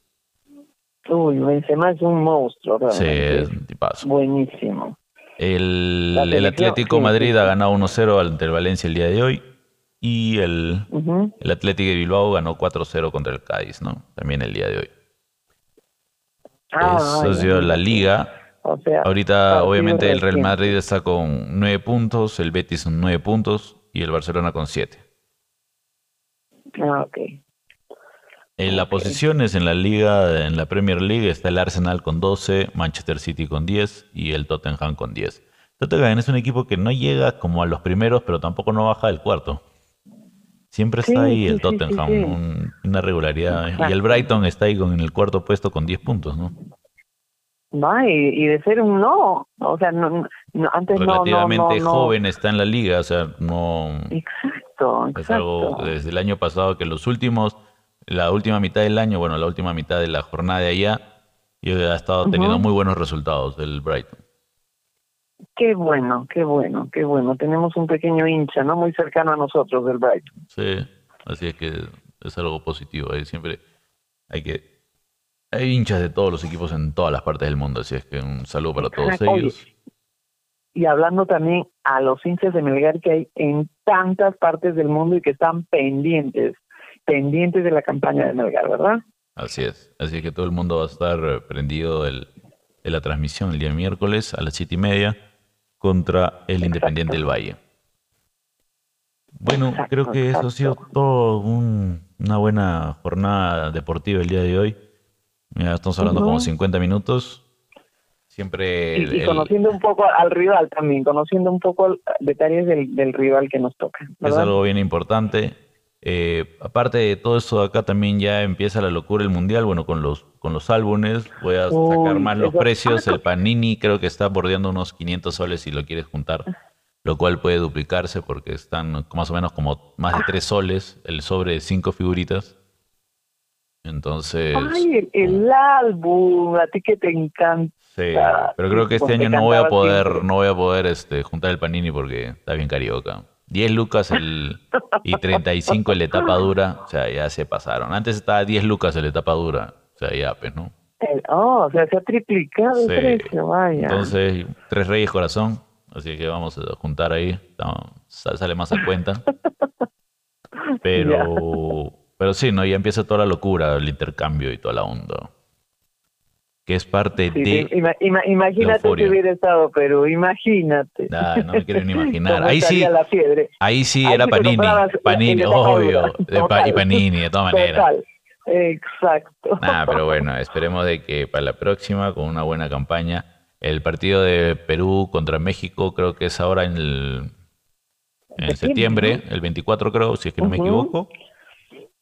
Uy, Benzema es un monstruo, Sí, es un tipazo. Buenísimo. El, el Atlético Madrid ha ganado 1-0 ante el Valencia el día de hoy y el, el Atlético de Bilbao ganó 4-0 contra el Cádiz, ¿no? También el día de hoy. Ah, Eso ha sido la liga. Ahorita, obviamente, el Real Madrid está con nueve puntos, el Betis con nueve puntos y el Barcelona con siete. Ah, ok. En las posiciones en la liga, en la Premier League, está el Arsenal con 12, Manchester City con 10 y el Tottenham con 10. Tottenham es un equipo que no llega como a los primeros, pero tampoco no baja del cuarto. Siempre está ahí el Tottenham, una regularidad. Y el Brighton está ahí con, en el cuarto puesto con 10 puntos, ¿no? No, y, de ser un no, o sea, no, antes Relativamente joven está en la liga, o sea, no... Exacto, exacto. Es algo desde el año pasado que los últimos, la última mitad del año, bueno, la última mitad de la jornada de allá, y ha estado teniendo muy buenos resultados el Brighton. Qué bueno, qué bueno, qué bueno. Tenemos un pequeño hincha, ¿no? Muy cercano a nosotros del Brighton. Sí, así es que es algo positivo. Hay siempre hay que hay hinchas de todos los equipos en todas las partes del mundo, así es que un saludo para todos ellos. y hablando también a los hinchas de Melgar que hay en tantas partes del mundo y que están pendientes, pendientes de la campaña de Melgar, ¿verdad? Así es, así que todo el mundo va a estar prendido de la transmisión el día miércoles a las siete y media contra el Independiente del Valle. Bueno, creo que eso ha sido todo una buena jornada deportiva el día de hoy. Ya estamos hablando como 50 minutos. Siempre. Y, conociendo un poco al rival también, conociendo un poco detalles del, rival que nos toca. Es algo bien importante. Eh, aparte de todo esto, acá también ya empieza la locura el mundial. Bueno, con los con los álbumes voy a sacar más los precios. El Panini creo que está bordeando unos 500 soles si lo quieres juntar, lo cual puede duplicarse porque están más o menos como más de 3 soles el sobre de 5 figuritas. Entonces. Ay, el, álbum, a ti que te encanta. Sí, pero creo que este año no voy a poder, no voy a poder este, juntar el panini porque está bien carioca. 10 lucas el, y 35 el de etapa dura, o sea, ya se pasaron. Antes estaba 10 lucas el de etapa dura, o sea, ya, pues, ¿no? oh, o sea, se ha triplicado el precio, vaya. Entonces, tres reyes corazón, así que vamos a juntar ahí, sale más a cuenta. Pero, pero sí, ¿no? Ya empieza toda la locura, el intercambio y toda la onda. Que es parte de. imagínate que hubiera estado Perú, imagínate. no me quiero ni imaginar. ahí sí, ahí sí era Panini. Panini, obvio. y Panini, de todas maneras. Exacto. Nada, pero bueno, esperemos de que para la próxima, con una buena campaña, el partido de Perú contra México, creo que es ahora en el, en septiembre, el 24 creo, si es que no me equivoco.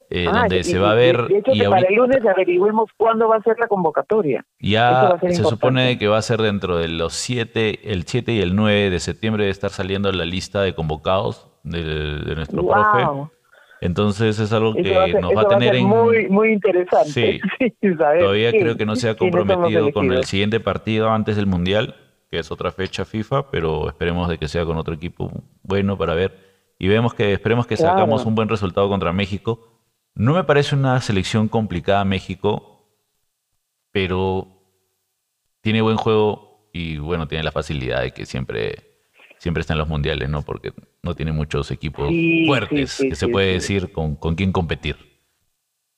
Eh, ah, donde se va a ver. y para el lunes averigüemos cuándo va a ser la convocatoria. Ya se supone que va a ser dentro de los 7, el 7 y el 9 de septiembre de estar saliendo la lista de convocados de, nuestro profe. Entonces es algo que nos va a tener en... Muy, muy interesante. Sí. Todavía creo que no se ha comprometido con el siguiente partido antes del Mundial, que es otra fecha FIFA, pero esperemos de que sea con otro equipo bueno para ver. Y vemos que esperemos que sacamos un buen resultado contra México no me parece una selección complicada México, pero tiene buen juego y bueno, tiene la facilidad de que siempre, siempre está en los mundiales, ¿no? Porque no tiene muchos equipos fuertes que se puede decir con, con quién competir.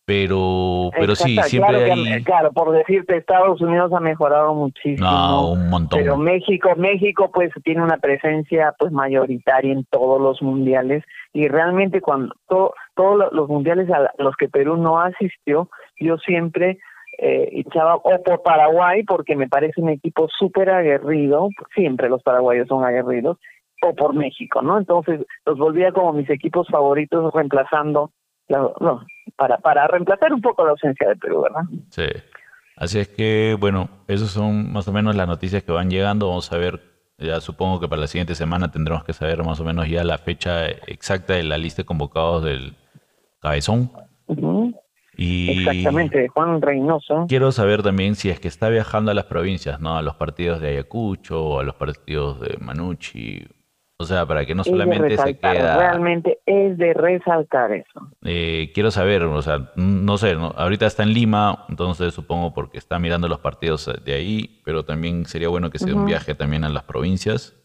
Pero, pero sí, siempre hay... claro, por decirte, Estados Unidos ha mejorado muchísimo. No, un montón. Pero México, México pues tiene una presencia pues mayoritaria en todos los mundiales y realmente cuando todos los mundiales a los que Perú no asistió, yo siempre eh, o por Paraguay porque me parece un equipo súper aguerrido, siempre los paraguayos son aguerridos, o por México, ¿no? Entonces los volvía como mis equipos favoritos reemplazando no, para, para reemplazar un poco la ausencia de Perú, ¿verdad? Sí. Así es que, bueno, esas son más o menos las noticias que van llegando. Vamos a ver, ya supongo que para la siguiente semana tendremos que saber más o menos ya la fecha exacta de la lista de convocados del Cabezón. Y Exactamente, Juan Reynoso. Quiero saber también si es que está viajando a las provincias, ¿no? A los partidos de Ayacucho, o a los partidos de Manucci, o sea, para que no solamente se queda... Realmente es de resaltar eso. Eh, quiero saber, o sea, no sé, ahorita está en Lima, entonces supongo porque está mirando los partidos de ahí, pero también sería bueno que se dé un viaje también a las provincias.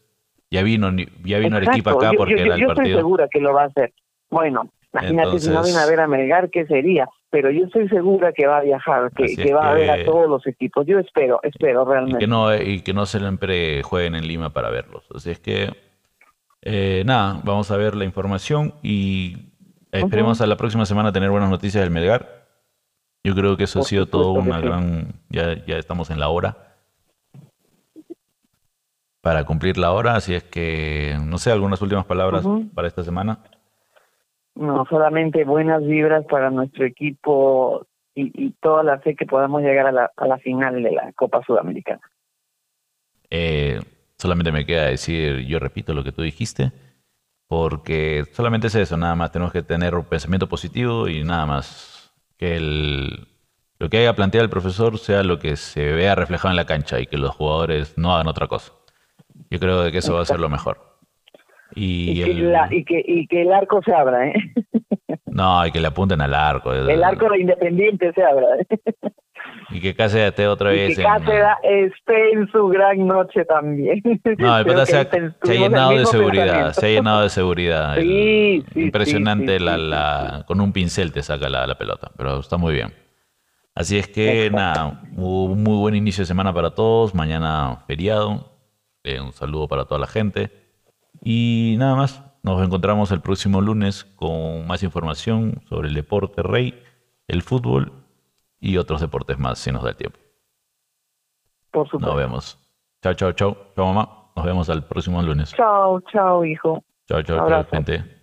Ya vino, ya vino el equipo acá porque era el partido. Yo estoy segura que lo va a hacer. Bueno, imagínate si no viene a ver a Melgar, ¿qué sería? Pero yo estoy segura que va a viajar, que, va a ver a todos los equipos. Yo espero, espero realmente. Y que no, y que no siempre jueguen en Lima para verlos. Así es que eh, nada, vamos a ver la información y esperemos a la próxima semana tener buenas noticias del Melgar. Yo creo que eso ha sido todo una gran... Ya, ya estamos en la hora. Para cumplir la hora, así es que, no sé, algunas últimas palabras para esta semana. No, solamente buenas vibras para nuestro equipo y, toda la fe que podamos llegar a la, a la final de la Copa Sudamericana. Eh, Solamente me queda decir, yo repito lo que tú dijiste, porque solamente es eso, nada más tenemos que tener un pensamiento positivo y nada más que el, lo que haya planteado el profesor sea lo que se vea reflejado en la cancha y que los jugadores no hagan otra cosa. Yo creo que eso va a ser lo mejor. Y, el, que, y, que, el arco se abra, ¿eh? No, y que le apunten al arco. El arco de Independiente se abra. ¿eh? Y que Cáceres esté otra vez. Y que Cáceres esté en su gran noche también. No, el pata se, ha, llenado de seguridad. Se ha llenado de seguridad. Sí, Impresionante, la, la, con un pincel te saca la, la pelota, pero está muy bien. Así es que nada, un muy buen inicio de semana para todos. Mañana feriado. Eh, un saludo para toda la gente. Y nada más, nos encontramos el próximo lunes con más información sobre el deporte rey, el fútbol y otros deportes más si nos da el tiempo. Por supuesto. Nos vemos. Chao, chao, chao. Chao, mamá. Nos vemos al próximo lunes. Chao, chao, hijo. Chao, chao, chao, gente.